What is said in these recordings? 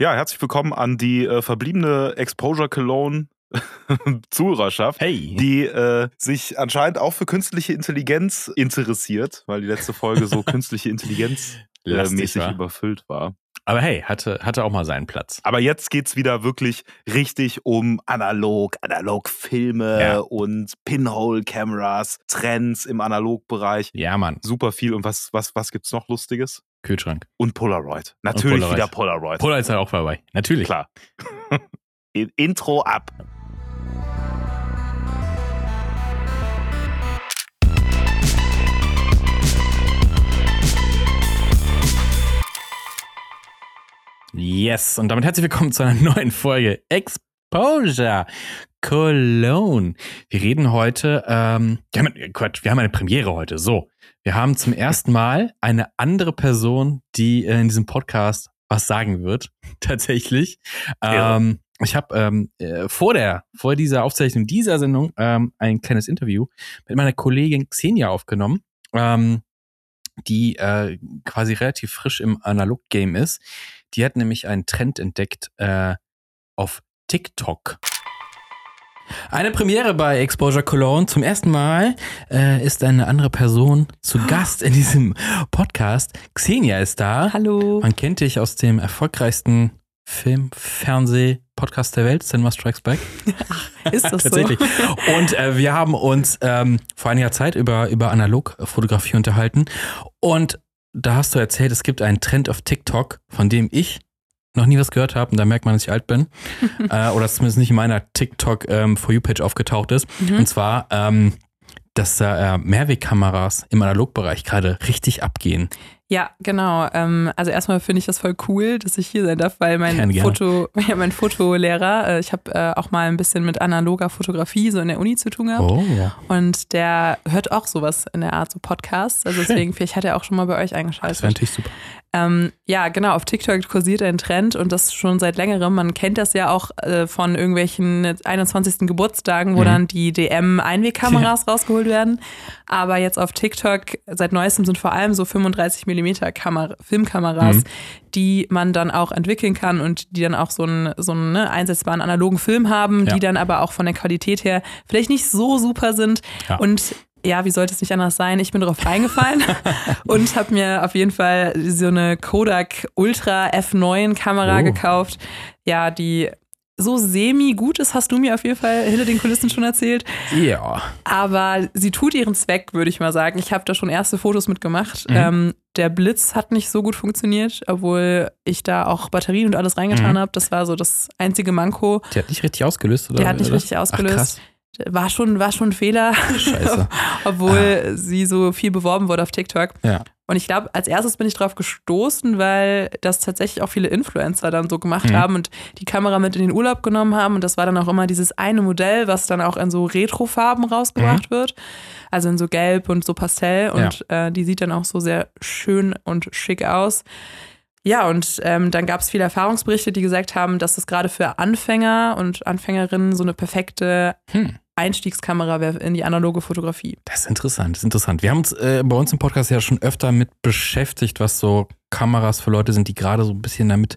Ja, herzlich willkommen an die äh, verbliebene Exposure Cologne Zuhörerschaft, Hey. die äh, sich anscheinend auch für künstliche Intelligenz interessiert, weil die letzte Folge so künstliche Intelligenz äh, mäßig war. überfüllt war. Aber hey, hatte, hatte auch mal seinen Platz. Aber jetzt geht's wieder wirklich richtig um analog, Analogfilme Ja. und Pinhole-Cameras, Trends im Analogbereich. Ja, Mann. Super viel. Und was, was, was gibt's noch Lustiges? Kühlschrank. Und Polaroid. Natürlich Polaroid. wieder Polaroid. Polar ist halt auch dabei. Natürlich. Klar. In- Intro ab. Yes. Und damit herzlich willkommen zu einer neuen Folge Exposure Cologne. Wir reden heute, ähm, wir haben, Quatsch, wir haben eine Premiere heute. So. Wir haben zum ersten Mal eine andere Person, die äh, in diesem Podcast was sagen wird. Tatsächlich. Ja. Ähm, ich habe ähm, äh, vor der, vor dieser Aufzeichnung dieser Sendung ähm, ein kleines Interview mit meiner Kollegin Xenia aufgenommen, ähm, die äh, quasi relativ frisch im Analog-Game ist. Die hat nämlich einen Trend entdeckt äh, auf TikTok. Eine Premiere bei Exposure Cologne. Zum ersten Mal äh, ist eine andere Person zu Gast in diesem Podcast. Xenia ist da. Hallo. Man kennt dich aus dem erfolgreichsten Film, Fernseh, Podcast der Welt, Cinema Strikes Back. Ist das Tatsächlich. so? Und äh, wir haben uns ähm, vor einiger Zeit über, über Analogfotografie unterhalten. Und da hast du erzählt, es gibt einen Trend auf TikTok, von dem ich noch nie was gehört habe. Und da merkt man, dass ich alt bin. äh, oder zumindest nicht in meiner TikTok ähm, For You-Page aufgetaucht ist. Mhm. Und zwar, ähm, dass da äh, Mehrwegkameras im Analogbereich gerade richtig abgehen. Ja, genau. Ähm, also erstmal finde ich das voll cool, dass ich hier sein darf, weil mein Gerne, gerne. Foto, ja, mein Fotolehrer, äh, ich habe äh, auch mal ein bisschen mit analoger Fotografie so in der Uni zu tun gehabt. Oh. Und der hört auch sowas in der Art, so Podcasts. Also Schön. deswegen, vielleicht hat er auch schon mal bei euch Das eingeschaltet. wäre natürlich super. Ähm, ja, genau, auf TikTok kursiert ein Trend und das schon seit längerem. Man kennt das ja auch äh, von irgendwelchen 21. Geburtstagen, wo Mhm. dann die DM-Einwegkameras rausgeholt werden. Aber jetzt auf TikTok seit neuestem sind vor allem so 35 mm Kamera Filmkameras, Mhm. die man dann auch entwickeln kann und die dann auch so einen, so einen ne, einsetzbaren analogen Film haben, Ja. die dann aber auch von der Qualität her vielleicht nicht so super sind. Ja. Und ja, wie sollte es nicht anders sein? Ich bin drauf reingefallen und habe mir auf jeden Fall so eine Kodak Ultra F9 Kamera Oh. gekauft. Ja, die so semi gut ist, hast du mir auf jeden Fall hinter den Kulissen schon erzählt. Ja. Aber sie tut ihren Zweck, würde ich mal sagen. Ich habe da schon erste Fotos mitgemacht. Mhm. Ähm, der Blitz hat nicht so gut funktioniert, obwohl ich da auch Batterien und alles reingetan Mhm. habe. Das war so das einzige Manko. Die hat nicht richtig ausgelöst, oder? Der hat nicht oder? richtig ausgelöst. Ach, krass. War schon, war schon ein Fehler, obwohl sie so viel beworben wurde auf TikTok. Ja. Und ich glaube, als erstes bin ich drauf gestoßen, weil das tatsächlich auch viele Influencer dann so gemacht Mhm. haben und die Kamera mit in den Urlaub genommen haben. Und das war dann auch immer dieses eine Modell, was dann auch in so Retrofarben rausgebracht wird. Also in so Gelb und so Pastell. Und äh, die sieht dann auch so sehr schön und schick aus. Ja, und ähm, dann gab es viele Erfahrungsberichte, die gesagt haben, dass es gerade für Anfänger und Anfängerinnen so eine perfekte Hm. Einstiegskamera wäre in die analoge Fotografie. Das ist interessant, das ist interessant. Wir haben uns äh, bei uns im Podcast ja schon öfter mit beschäftigt, was so Kameras für Leute sind, die gerade so ein bisschen damit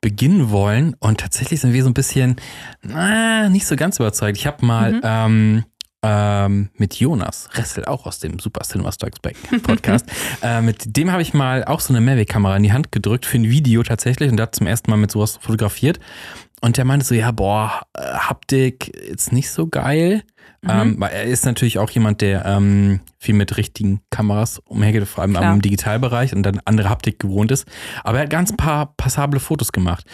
beginnen wollen. Und tatsächlich sind wir so ein bisschen, na, nicht so ganz überzeugt. Ich habe mal Mhm. ähm, ähm, mit Jonas Ressel, auch aus dem Super Cinema Strikes Back Podcast, äh, mit dem habe ich mal auch so eine Mehrwegkamera in die Hand gedrückt für ein Video tatsächlich und hat zum ersten Mal mit sowas fotografiert. Und der meinte so, ja, boah, äh, Haptik ist nicht so geil. Mhm. Ähm, weil er ist natürlich auch jemand, der ähm, viel mit richtigen Kameras umhergeht, vor allem Klar. im Digitalbereich und dann andere Haptik gewohnt ist. Aber er hat ganz paar passable Fotos gemacht.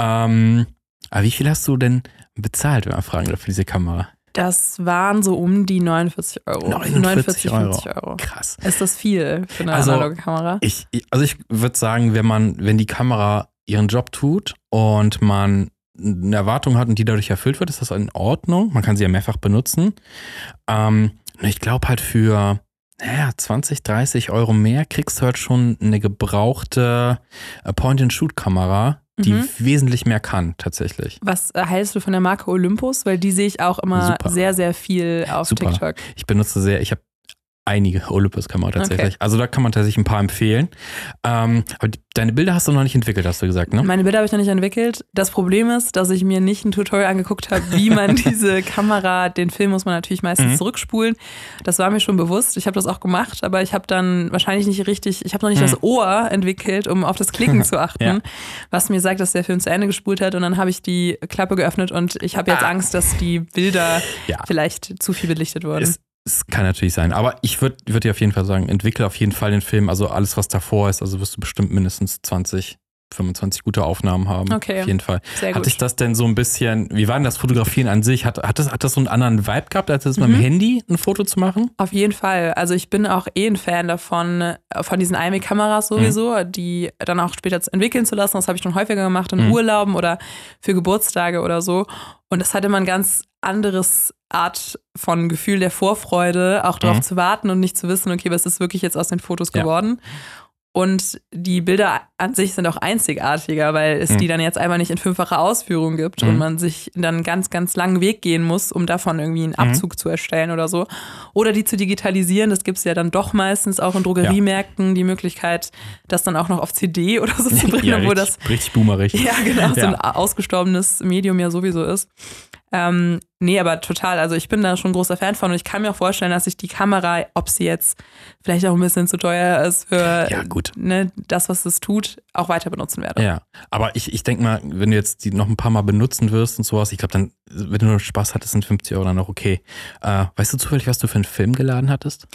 Ähm, aber wie viel hast du denn bezahlt, wenn man fragen darf, für diese Kamera? Das waren so um die 49 Euro. 49 Euro. 50 Euro. Krass. Ist das viel für eine Also, analoge Kamera? Ich- also ich würde sagen, wenn man, wenn die Kamera ihren Job tut und man eine Erwartung hat und die dadurch erfüllt wird, ist das in Ordnung. Man kann sie ja mehrfach benutzen. Ähm, ich glaube halt für naja, 20, 30 Euro mehr kriegst du halt schon eine gebrauchte äh, Point-and-Shoot-Kamera, die Mhm. wesentlich mehr kann, tatsächlich. Was äh, hältst du von der Marke Olympus? Weil die sehe ich auch immer Super. sehr, sehr viel auf Super. TikTok. Ich benutze sehr, ich habe einige Olympus-Kamera tatsächlich. Okay. Also da kann man tatsächlich ein paar empfehlen. Ähm, aber die, deine Bilder hast du noch nicht entwickelt, hast du gesagt, ne? Meine Bilder habe ich noch nicht entwickelt. Das Problem ist, dass ich mir nicht ein Tutorial angeguckt habe, wie man diese Kamera, den Film muss man natürlich meistens mhm. zurückspulen. Das war mir schon bewusst. Ich habe das auch gemacht, aber ich habe dann wahrscheinlich nicht richtig, ich habe noch nicht mhm. das Ohr entwickelt, um auf das Klicken zu achten, ja. was mir sagt, dass der Film zu Ende gespult hat. Und dann habe ich die Klappe geöffnet und ich habe jetzt ah. Angst, dass die Bilder ja. vielleicht zu viel belichtet wurden. Es es kann natürlich sein. Aber ich würde würd dir auf jeden Fall sagen, entwickle auf jeden Fall den Film. Also alles, was davor ist, also wirst du bestimmt mindestens 20, 25 gute Aufnahmen haben. Okay. Auf jeden Fall. Sehr gut. Hatte ich das denn so ein bisschen, wie war denn das Fotografieren an sich? Hat, hat, das, hat das so einen anderen Vibe gehabt, als das mhm. mit dem Handy ein Foto zu machen? Auf jeden Fall. Also ich bin auch eh ein Fan davon, von diesen iMac-Kameras sowieso, mhm. die dann auch später entwickeln zu lassen. Das habe ich schon häufiger gemacht in mhm. Urlauben oder für Geburtstage oder so. Und das hatte man ganz anderes Art von Gefühl der Vorfreude, auch darauf mhm. zu warten und nicht zu wissen, okay, was ist wirklich jetzt aus den Fotos geworden. Ja. Und die Bilder an sich sind auch einzigartiger, weil es mhm. die dann jetzt einmal nicht in fünffacher Ausführung gibt mhm. und man sich dann einen ganz, ganz langen Weg gehen muss, um davon irgendwie einen mhm. Abzug mhm. zu erstellen oder so. Oder die zu digitalisieren, das gibt es ja dann doch meistens auch in Drogeriemärkten, ja. die Möglichkeit, das dann auch noch auf CD oder so zu bringen, ja, richtig, das richtig boomerig. Ja, genau, ja. so ein ausgestorbenes Medium ja sowieso ist. Ähm, nee, aber total. Also ich bin da schon ein großer Fan von und ich kann mir auch vorstellen, dass ich die Kamera, ob sie jetzt vielleicht auch ein bisschen zu teuer ist für ja. Ne, das, was es tut, auch weiter benutzen werde. Ja, aber ich, ich denke mal, wenn du jetzt die noch ein paar Mal benutzen wirst und sowas, ich glaube dann, wenn du nur Spaß hattest, sind 50 Euro dann auch okay. Äh, weißt du zufällig, was du für einen Film geladen hattest?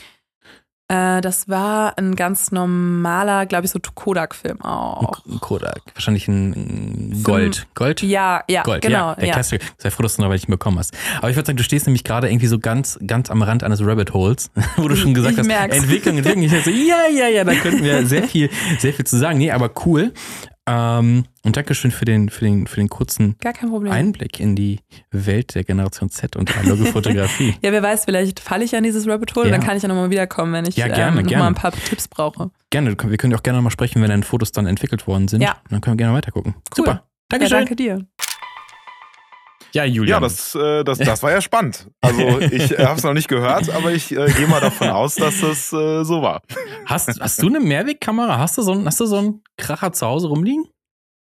Äh, das war ein ganz normaler, glaube ich, so Kodak-Film auch. Ein Kodak. Wahrscheinlich ein Gold. Gold? Ja, ja, Gold. genau. Ja, der ja. Klassiker. Sei froh, dass du noch welchen bekommen hast. Aber ich würde sagen, du stehst nämlich gerade irgendwie so ganz, ganz am Rand eines Rabbit Holes, wo du schon gesagt ich hast, merk's. Entwicklung, Entwicklung. Ich dachte so, ja, ja, ja, da könnten wir sehr viel, sehr viel zu sagen. Nee, aber cool. Ähm, und Dankeschön für den, für den, für den kurzen Einblick in die Welt der Generation Z und analoge Fotografie. ja, wer weiß, vielleicht falle ich an dieses Rabbit Hole, ja. dann kann ich ja nochmal wiederkommen, wenn ich ja, gerne, ähm, nochmal ein paar Tipps brauche. Gerne, wir können auch gerne nochmal sprechen, wenn deine Fotos dann entwickelt worden sind. Ja. Dann können wir gerne weiter gucken. Cool. Super. Dankeschön. Ja, danke dir. Ja, Julian. Ja, das, äh, das, das war ja spannend. Also ich äh, habe es noch nicht gehört, aber ich äh, gehe mal davon aus, dass das äh, so war. Hast, hast du eine Mehrwegkamera? Hast du so, hast du so einen Kracher zu Hause rumliegen?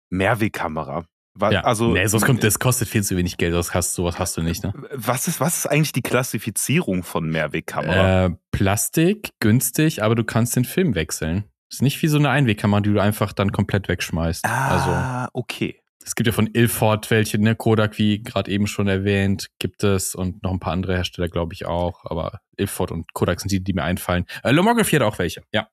Mehrwegkamera. Was, ja. Also, nee, sonst kommt, das kostet viel zu wenig Geld, das hast, sowas hast du nicht, ne? Was ist, was ist eigentlich die Klassifizierung von Mehrwegkamera? Äh, Plastik, günstig, aber du kannst den Film wechseln. Ist nicht wie so eine Einwegkamera, die du einfach dann komplett wegschmeißt. Ah, also, okay. Es gibt ja von Ilford welche, ne? Kodak, wie gerade eben schon erwähnt, gibt es und noch ein paar andere Hersteller, glaube ich auch. Aber Ilford und Kodak sind die, die mir einfallen. Äh, Lomography hat auch welche, ja.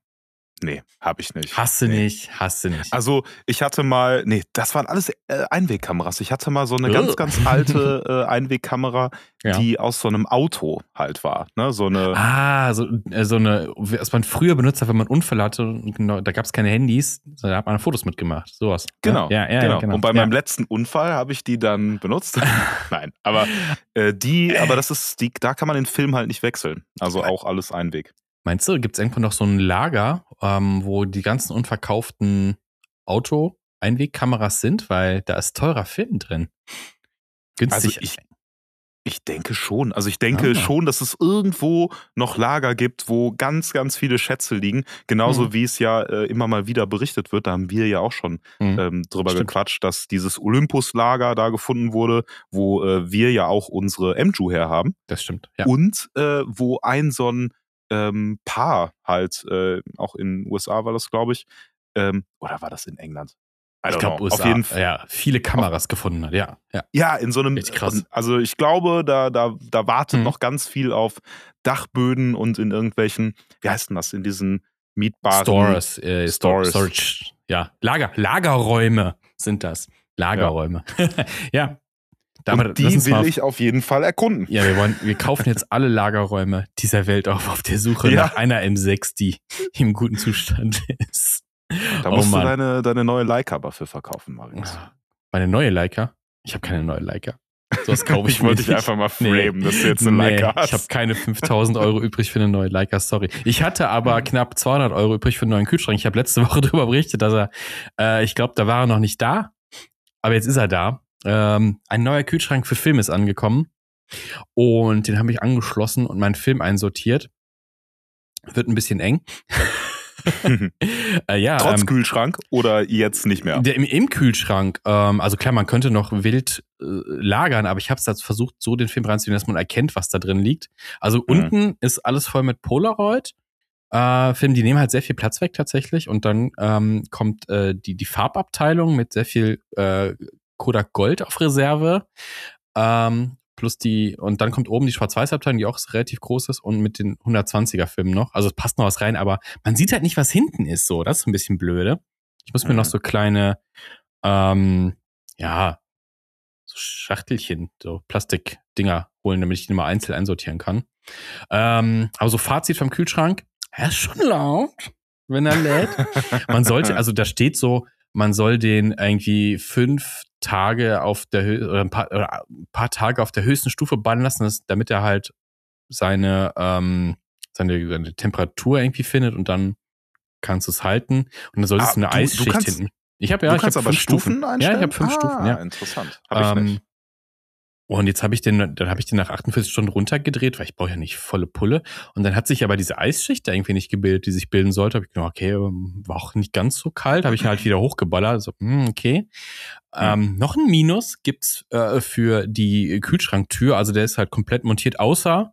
Nee, hab ich nicht. Hast du nee. nicht, hast du nicht. Also ich hatte mal, nee, das waren alles äh, Einwegkameras. Ich hatte mal so eine oh. ganz, ganz alte äh, Einwegkamera, ja. die aus so einem Auto halt war. Ne? So eine. Ah, so, äh, so eine, was man früher benutzt hat, wenn man Unfall hatte, genau, da gab es keine Handys, da hat man Fotos mitgemacht. Sowas. Ne? Genau. Ja, ja, genau. genau. Und bei meinem letzten Unfall habe ich die dann benutzt. Nein, aber die, aber das ist, die, da kann man den Film halt nicht wechseln. Also auch alles Einweg. Meinst du, gibt es irgendwann noch so ein Lager, ähm, wo die ganzen unverkauften Auto-Einwegkameras sind? Weil da ist teurer Film drin. Günstig. Also ich, ich denke schon. Also ich denke ah. schon, dass es irgendwo noch Lager gibt, wo ganz, ganz viele Schätze liegen. Genauso mhm. wie es ja äh, immer mal wieder berichtet wird. Da haben wir ja auch schon mhm. ähm, drüber Stimmt. gequatscht, dass dieses Olympus-Lager da gefunden wurde, wo äh, wir ja auch unsere MJU her haben. Das stimmt. Ja. Und äh, wo ein so ein ähm, Paar halt, äh, auch in den USA war das, glaube ich, ähm, oder war das in England? Ich glaube, USA, auf jeden Fall. Ja, viele Kameras auf, gefunden hat, ja, ja. Ja, in so einem. Krass. Also ich glaube, da, da, da wartet mhm. noch ganz viel auf Dachböden und in irgendwelchen, wie heißt denn das, in diesen mietbaren Stores, äh, Stores. Storage, ja, Lager, Lagerräume sind das. Lagerräume. Ja, ja damit, die will ich auf jeden Fall erkunden. Ja, wir wollen, wir kaufen jetzt alle Lagerräume dieser Welt auf, auf der Suche ja. nach einer M6, die im guten Zustand ist. Da oh, musst Mann. du deine, deine neue Leica dafür verkaufen, Marius. Meine neue Leica? Ich habe keine neue Leica. So was kaufe ich Ich wollte dich einfach mal framen, nee. dass du jetzt eine nee, Leica hast. Ich habe keine 5000 Euro übrig für eine neue Leica, sorry. Ich hatte aber mhm. knapp 200 Euro übrig für einen neuen Kühlschrank. Ich habe letzte Woche darüber berichtet, dass er, äh, ich glaube, da war er noch nicht da. Aber jetzt ist er da. Ähm, ein neuer Kühlschrank für Film ist angekommen. Und den habe ich angeschlossen und meinen Film einsortiert. Wird ein bisschen eng. äh, ja, Trotz ähm, Kühlschrank oder jetzt nicht mehr? Der, im, Im Kühlschrank. Ähm, also klar, man könnte noch wild äh, lagern, aber ich habe es versucht, so den Film reinzunehmen, dass man erkennt, was da drin liegt. Also mhm. unten ist alles voll mit Polaroid. Äh, Film, die nehmen halt sehr viel Platz weg tatsächlich und dann ähm, kommt äh, die, die Farbabteilung mit sehr viel äh, Kodak Gold auf Reserve. Ähm, plus die, und dann kommt oben die Schwarz-Weiß-Abteilung, die auch relativ groß ist und mit den 120er-Filmen noch. Also es passt noch was rein, aber man sieht halt nicht, was hinten ist so. Das ist ein bisschen blöde. Ich muss mir mhm. noch so kleine, ähm, ja, so Schachtelchen, so Plastikdinger holen, damit ich die mal einzeln einsortieren kann. Ähm, aber so Fazit vom Kühlschrank, er ist schon laut, wenn er lädt. man sollte, also da steht so, man soll den irgendwie fünf Tage auf der oder ein paar, oder ein paar Tage auf der höchsten Stufe bannen lassen, damit er halt seine, ähm, seine, seine Temperatur irgendwie findet und dann kannst du es halten. Und dann solltest ah, du eine du, Eisschicht du kannst, hinten. Ich habe ja, ich habe fünf Stufen. Stufen ja, ich habe fünf ah, Stufen. Ja, interessant. Habe ich ähm, nicht. Und jetzt habe ich den, dann habe ich den nach 48 Stunden runtergedreht, weil ich brauche ja nicht volle Pulle. Und dann hat sich aber diese Eisschicht irgendwie nicht gebildet, die sich bilden sollte. Habe ich gedacht, okay, ähm, war auch nicht ganz so kalt. Habe ich halt wieder hochgeballert. So, hm, okay. Ähm, noch ein Minus gibt's äh, für die Kühlschranktür. Also der ist halt komplett montiert, außer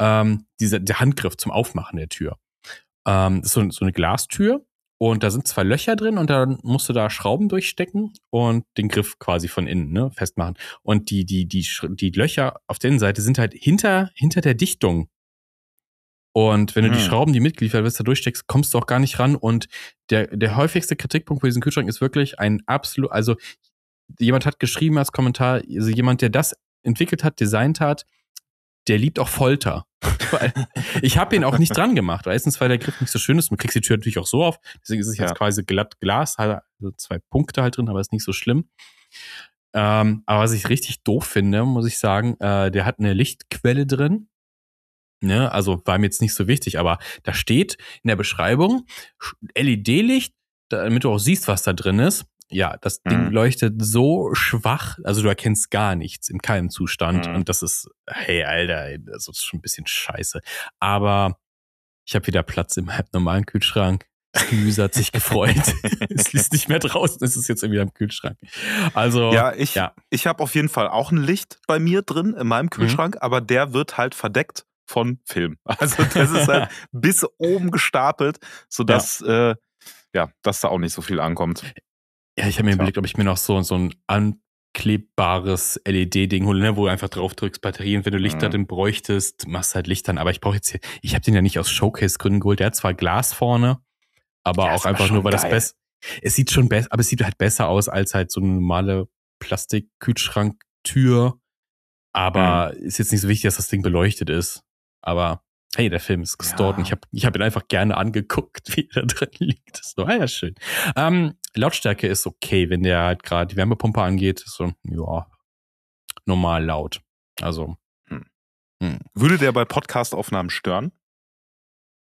ähm, dieser, der Handgriff zum Aufmachen der Tür. Ähm, das ist so, so eine Glastür und da sind zwei Löcher drin und dann musst du da Schrauben durchstecken und den Griff quasi von innen ne, festmachen. Und die, die, die, die Löcher auf der Innenseite sind halt hinter, hinter der Dichtung. Und wenn du hm. die Schrauben, die mitgeliefert wirst, da durchsteckst, kommst du auch gar nicht ran. Und der, der häufigste Kritikpunkt für diesen Kühlschrank ist wirklich ein absolut, also jemand hat geschrieben als Kommentar, also jemand, der das entwickelt hat, designt hat, der liebt auch Folter. ich habe ihn auch nicht dran gemacht. Erstens, weil der Griff nicht so schön ist. Man kriegt die Tür natürlich auch so auf. Deswegen ist es ja. jetzt quasi glatt Glas, also zwei Punkte halt drin, aber ist nicht so schlimm. Ähm, aber was ich richtig doof finde, muss ich sagen, äh, der hat eine Lichtquelle drin. Ne, also war mir jetzt nicht so wichtig, aber da steht in der Beschreibung LED-Licht, damit du auch siehst, was da drin ist ja, das Ding mhm. leuchtet so schwach, also du erkennst gar nichts in keinem Zustand. Mhm. Und das ist, hey, Alter, das ist schon ein bisschen scheiße. Aber ich habe wieder Platz im normalen Kühlschrank. Gemüse hat sich gefreut. es liest nicht mehr draußen, es ist jetzt irgendwie am Kühlschrank. Also. Ja, ich, ja. ich habe auf jeden Fall auch ein Licht bei mir drin in meinem mhm. Kühlschrank, mhm. aber der wird halt verdeckt von Film. Also das ist halt bis oben gestapelt, sodass ja. Äh, ja, dass da auch nicht so viel ankommt. Ja, ich habe mir überlegt, ob ich mir noch so, so ein anklebbares LED-Ding hole, ne, wo du einfach drauf drückst, Batterien, wenn du Lichter mhm. drin bräuchtest, machst halt Licht an. Aber ich brauche jetzt hier, ich habe den ja nicht aus Showcase-Gründen geholt. Der hat zwar Glas vorne, aber ja, auch einfach nur, weil geil. das besser. Es sieht schon besser, aber es sieht halt besser aus als halt so eine normale Plastik-Kühlschrank-Tür. Aber mhm. ist jetzt nicht so wichtig, dass das Ding beleuchtet ist. Aber hey, der Film ist gestorben. Ja. Ich habe ich hab ihn einfach gerne angeguckt, wie er drin liegt. So, ah ja, schön. Ähm, Lautstärke ist okay, wenn der halt gerade die Wärmepumpe angeht. So, ja, normal laut. Also. Hm. Hm. Würde der bei Podcast-Aufnahmen stören?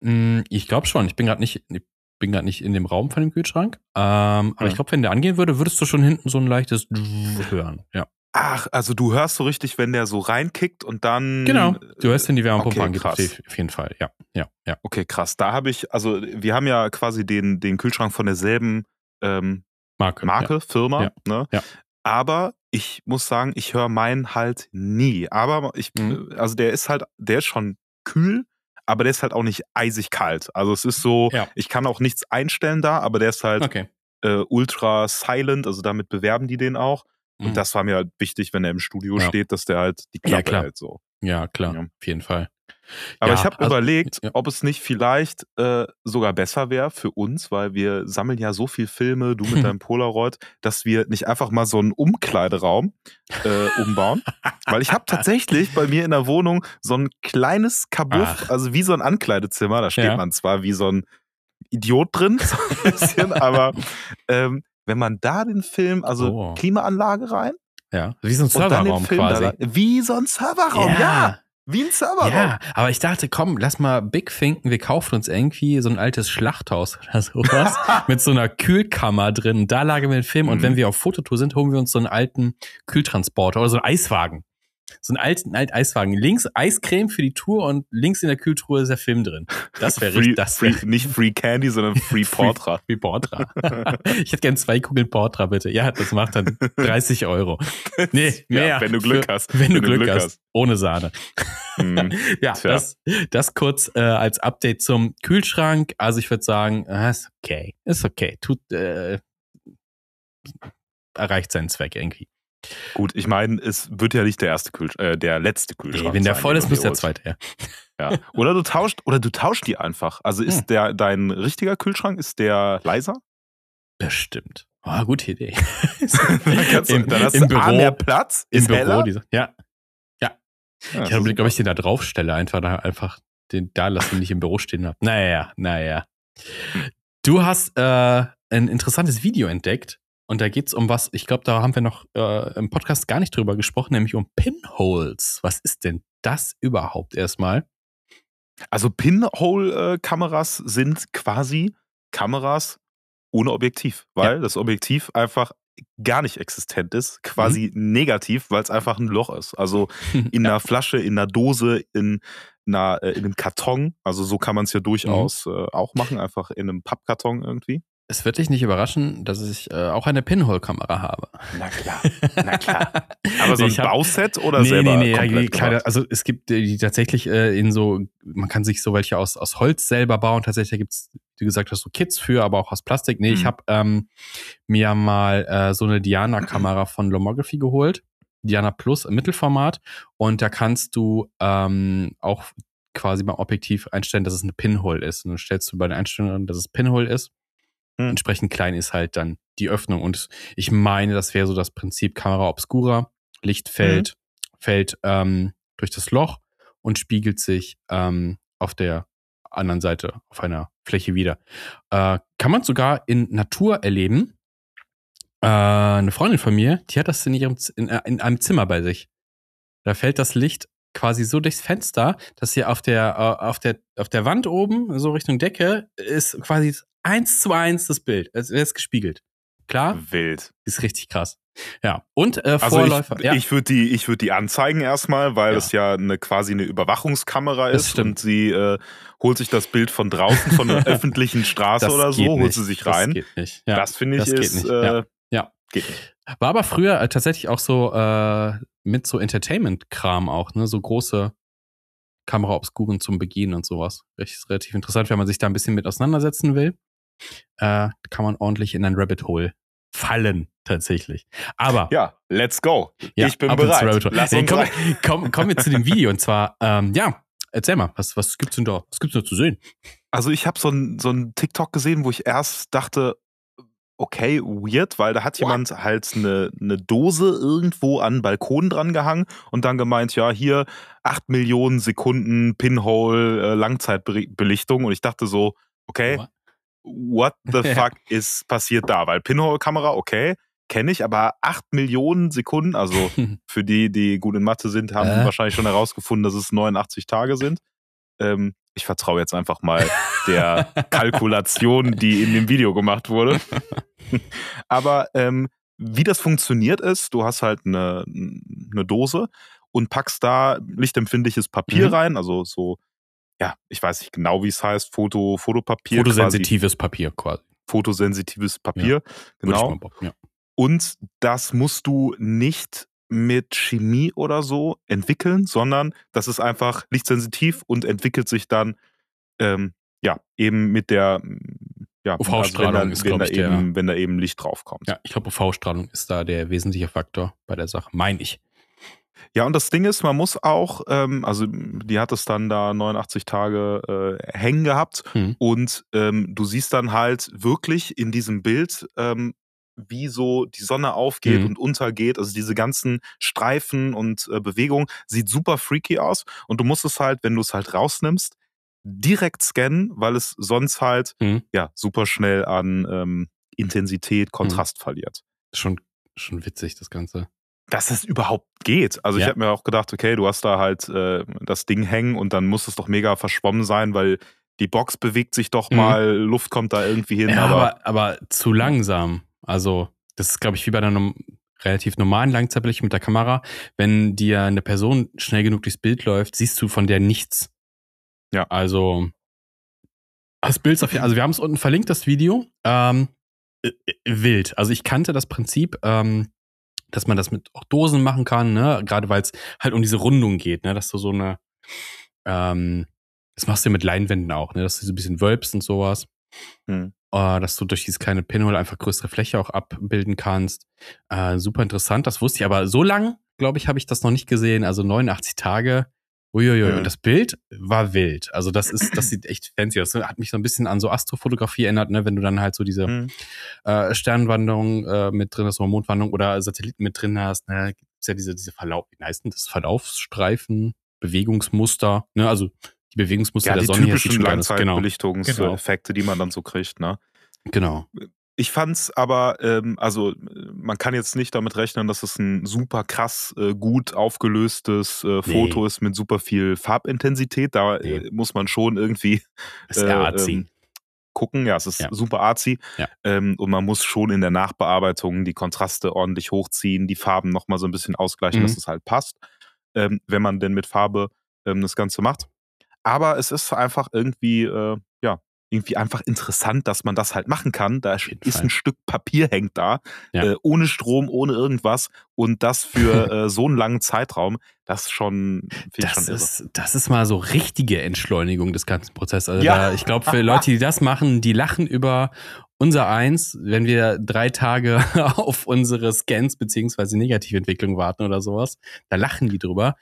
Hm, ich glaube schon. Ich bin gerade nicht, ich bin gerade nicht in dem Raum von dem Kühlschrank. Ähm, aber ich glaube, wenn der angehen würde, würdest du schon hinten so ein leichtes hören. Ja. Ach, also du hörst so richtig, wenn der so reinkickt und dann. Genau, du hörst, wenn die Wärmepumpe okay, angeht. Krass. Auf jeden Fall, ja. ja, ja. Okay, krass. Da habe ich, also wir haben ja quasi den, den Kühlschrank von derselben ähm, Marke, Marke ja. Firma. Ja. Ne? ja. Aber ich muss sagen, ich höre meinen halt nie. Aber ich, mhm. also der ist halt, der ist schon kühl, aber der ist halt auch nicht eisig kalt. Also es ist so, ja. ich kann auch nichts einstellen da, aber der ist halt okay. äh, ultra silent, also damit bewerben die den auch. Und mhm. das war mir halt wichtig, wenn er im Studio ja. steht, dass der halt die Klappe ja, hält so. Ja, klar, ja. auf jeden Fall. Aber ja, ich habe also, überlegt, ob es nicht vielleicht äh, sogar besser wäre für uns, weil wir sammeln ja so viel Filme, du mit deinem Polaroid, dass wir nicht einfach mal so einen Umkleideraum äh, umbauen. weil ich habe tatsächlich bei mir in der Wohnung so ein kleines Kabuff, Ach. also wie so ein Ankleidezimmer. Da steht man zwar wie so ein Idiot drin, so ein bisschen, aber ähm, wenn man da den Film, also oh. Klimaanlage rein. Ja, wie so ein Serverraum quasi. Da, wie so ein Serverraum, ja. ja. Wie ein Serverraum. Ja, aber ich dachte, komm, lass mal Big Finken, wir kaufen uns irgendwie so ein altes Schlachthaus oder sowas mit so einer Kühlkammer drin. Da lagen wir den Film mhm. und wenn wir auf Fototour sind, holen wir uns so einen alten Kühltransporter oder so einen Eiswagen. So einen alten alt Eiswagen. Links Eiscreme für die Tour und links in der Kühltruhe ist der Film drin. Das wäre richtig. Das wär, free, nicht Free Candy, sondern Free Portra. free, free Portra. ich hätte gern zwei Kugeln Portra, bitte. Ja, das macht dann 30 Euro. Nee, mehr. Ja, wenn du Glück für, hast. Wenn, wenn du Glück, Glück hast. hast. Ohne Sahne. Mm, ja, das, das kurz äh, als Update zum Kühlschrank. Also ich würde sagen, äh, ist okay. Ist okay. Tut, äh, erreicht seinen Zweck irgendwie. Gut, ich meine, es wird ja nicht der erste Kühl äh, der letzte Kühlschrank. Nee, wenn der voll ist, muss der zweite, ja. ja. Oder du tauscht, oder du tauscht die einfach. Also ist hm. der dein richtiger Kühlschrank, ist der leiser? Bestimmt. Oh, gute Idee. dann, Im, dann hast im du Büro, mehr Platz, im Büro Diese, ja. Ja. ja ich habe überlegt, ob ich den da draufstelle, einfach da, einfach den da lassen, nicht im Büro stehen habe. Naja, naja. Hm. Du hast äh, ein interessantes Video entdeckt und da geht es um was, ich glaube, da haben wir noch äh, im Podcast gar nicht drüber gesprochen, nämlich um Pinholes. Was ist denn das überhaupt erstmal? Also Pinhole-Kameras sind quasi Kameras ohne Objektiv, weil ja. das Objektiv einfach gar nicht existent ist, quasi mhm. negativ, weil es einfach ein Loch ist. Also in einer Flasche, in einer Dose, in, einer, äh, in einem Karton. Also so kann man es ja durchaus mhm. äh, auch machen, einfach in einem Pappkarton irgendwie. Es wird dich nicht überraschen, dass ich äh, auch eine Pinhole-Kamera habe. Na klar, na klar. Aber so ein hab, Bauset oder nee, selber? Nee, nee, nee, kleine, also es gibt die, die tatsächlich äh, in so, man kann sich so welche aus, aus Holz selber bauen. Tatsächlich gibt es, wie gesagt, hast so Kits für, aber auch aus Plastik. Nee, mhm. ich habe ähm, mir mal äh, so eine Diana-Kamera von Lomography geholt. Diana Plus im Mittelformat. Und da kannst du ähm, auch quasi beim Objektiv einstellen, dass es eine Pinhole ist. Und dann stellst du bei den Einstellungen, dass es Pinhole ist. Hm. Entsprechend klein ist halt dann die Öffnung. Und ich meine, das wäre so das Prinzip Kamera Obscura. Licht fällt, mhm. fällt ähm, durch das Loch und spiegelt sich ähm, auf der anderen Seite, auf einer Fläche wieder. Äh, kann man sogar in Natur erleben. Äh, eine Freundin von mir, die hat das in ihrem in, äh, in einem Zimmer bei sich. Da fällt das Licht quasi so durchs Fenster, dass hier auf der, äh, auf der, auf der Wand oben, so Richtung Decke, ist quasi eins zu eins das Bild. Es ist gespiegelt. Klar? Wild. Ist richtig krass. Ja. Und äh, Vorläufer. Also ich, ja. ich würde die, ich die anzeigen erstmal, weil ja. es ja eine quasi eine Überwachungskamera ist und sie äh, holt sich das Bild von draußen, von einer öffentlichen Straße das oder so, holt nicht. sie sich rein. Das geht nicht. Ja. Das finde ich das ist. Äh, ja. Geht nicht. War aber früher äh, tatsächlich auch so äh, mit so Entertainment-Kram auch, ne? So große Kameraobskuren zum Begehen und sowas. Das ist relativ interessant, wenn man sich da ein bisschen mit auseinandersetzen will äh, kann man ordentlich in ein Rabbit Hole fallen, tatsächlich. Aber. Ja, let's go. Ja, ich bin bereit. Lass uns komm, komm, kommen wir zu dem Video. Und zwar, ähm, ja, erzähl mal, was, was gibt's denn da? Was gibt's da zu sehen? Also, ich habe so ein, so ein TikTok gesehen, wo ich erst dachte, okay, weird, weil da hat What? jemand halt eine, eine Dose irgendwo an Balkon dran gehangen und dann gemeint, ja, hier 8 Millionen Sekunden Pinhole äh, Langzeitbelichtung und ich dachte so, okay, What? What the fuck ist passiert da? Weil Pinhole-Kamera, okay, kenne ich, aber 8 Millionen Sekunden, also für die, die gut in Mathe sind, haben äh? wahrscheinlich schon herausgefunden, dass es 89 Tage sind. Ähm, ich vertraue jetzt einfach mal der Kalkulation, die in dem Video gemacht wurde. aber ähm, wie das funktioniert ist, du hast halt eine, eine Dose und packst da lichtempfindliches Papier mhm. rein, also so ja, ich weiß nicht genau, wie es heißt, Foto, Fotopapier. Fotosensitives quasi. Papier quasi. Fotosensitives Papier, ja, genau. Ja. Und das musst du nicht mit Chemie oder so entwickeln, sondern das ist einfach lichtsensitiv und entwickelt sich dann ähm, ja eben mit der ja, UV-Strahlung also ist, wenn da, eben, wenn da eben Licht draufkommt. Ja, ich glaube, UV-Strahlung ist da der wesentliche Faktor bei der Sache, meine ich. Ja, und das Ding ist, man muss auch, ähm, also die hat es dann da 89 Tage äh, hängen gehabt mhm. und ähm, du siehst dann halt wirklich in diesem Bild, ähm, wie so die Sonne aufgeht mhm. und untergeht. Also diese ganzen Streifen und äh, Bewegungen sieht super freaky aus und du musst es halt, wenn du es halt rausnimmst, direkt scannen, weil es sonst halt mhm. ja super schnell an ähm, Intensität, mhm. Kontrast verliert. Schon, schon witzig, das Ganze dass es überhaupt geht. Also ja. ich habe mir auch gedacht, okay, du hast da halt äh, das Ding hängen und dann muss es doch mega verschwommen sein, weil die Box bewegt sich doch mhm. mal, Luft kommt da irgendwie hin. Ja, aber, aber, aber, zu langsam. Also das ist, glaube ich, wie bei einer relativ normalen Langzeitbelichtung mit der Kamera, wenn dir eine Person schnell genug durchs Bild läuft, siehst du von der nichts. Ja. Also das Bild ist auf jeden Also wir haben es unten verlinkt, das Video. Ähm, äh, äh, wild. Also ich kannte das Prinzip, ähm, dass man das mit auch Dosen machen kann, ne? Gerade weil es halt um diese Rundung geht, ne? Dass du so eine, ähm, das machst du mit Leinwänden auch, ne? Dass du so ein bisschen wölbst und sowas. Hm. Uh, dass du durch dieses kleine Pinhole einfach größere Fläche auch abbilden kannst. Uh, super interessant, das wusste ich, aber so lang, glaube ich, habe ich das noch nicht gesehen. Also 89 Tage Uiuiui, und das Bild war wild. Also das ist, das sieht echt fancy aus. Hat mich so ein bisschen an so Astrofotografie erinnert, ne? wenn du dann halt so diese mhm. äh, Sternwanderung äh, mit drin hast, oder Mondwanderung oder Satelliten mit drin hast. Ne? Gibt's ja diese, diese Verlauf, wie heißt denn das? Verlaufsstreifen, Bewegungsmuster, ne? Also die Bewegungsmuster ja, der die Sonne typischen genau. Langzeitbelichtungseffekte, genau. die man dann so kriegt, ne? Genau. Ich fand's aber, ähm, also man kann jetzt nicht damit rechnen, dass es ein super krass äh, gut aufgelöstes äh, Foto nee. ist mit super viel Farbintensität. Da nee. äh, muss man schon irgendwie äh, ähm, gucken. Ja, es ist ja. super arzi. Ja. Ähm, und man muss schon in der Nachbearbeitung die Kontraste ordentlich hochziehen, die Farben nochmal so ein bisschen ausgleichen, mhm. dass es halt passt, ähm, wenn man denn mit Farbe ähm, das Ganze macht. Aber es ist einfach irgendwie, äh, irgendwie einfach interessant, dass man das halt machen kann. Da ist Fall. ein Stück Papier hängt da, ja. äh, ohne Strom, ohne irgendwas und das für äh, so einen langen Zeitraum, das schon, das schon ist, Das ist mal so richtige Entschleunigung des ganzen Prozesses. Also ja. da, ich glaube, für Leute, die das machen, die lachen über unser Eins, wenn wir drei Tage auf unsere Scans beziehungsweise Negativentwicklung warten oder sowas, da lachen die drüber.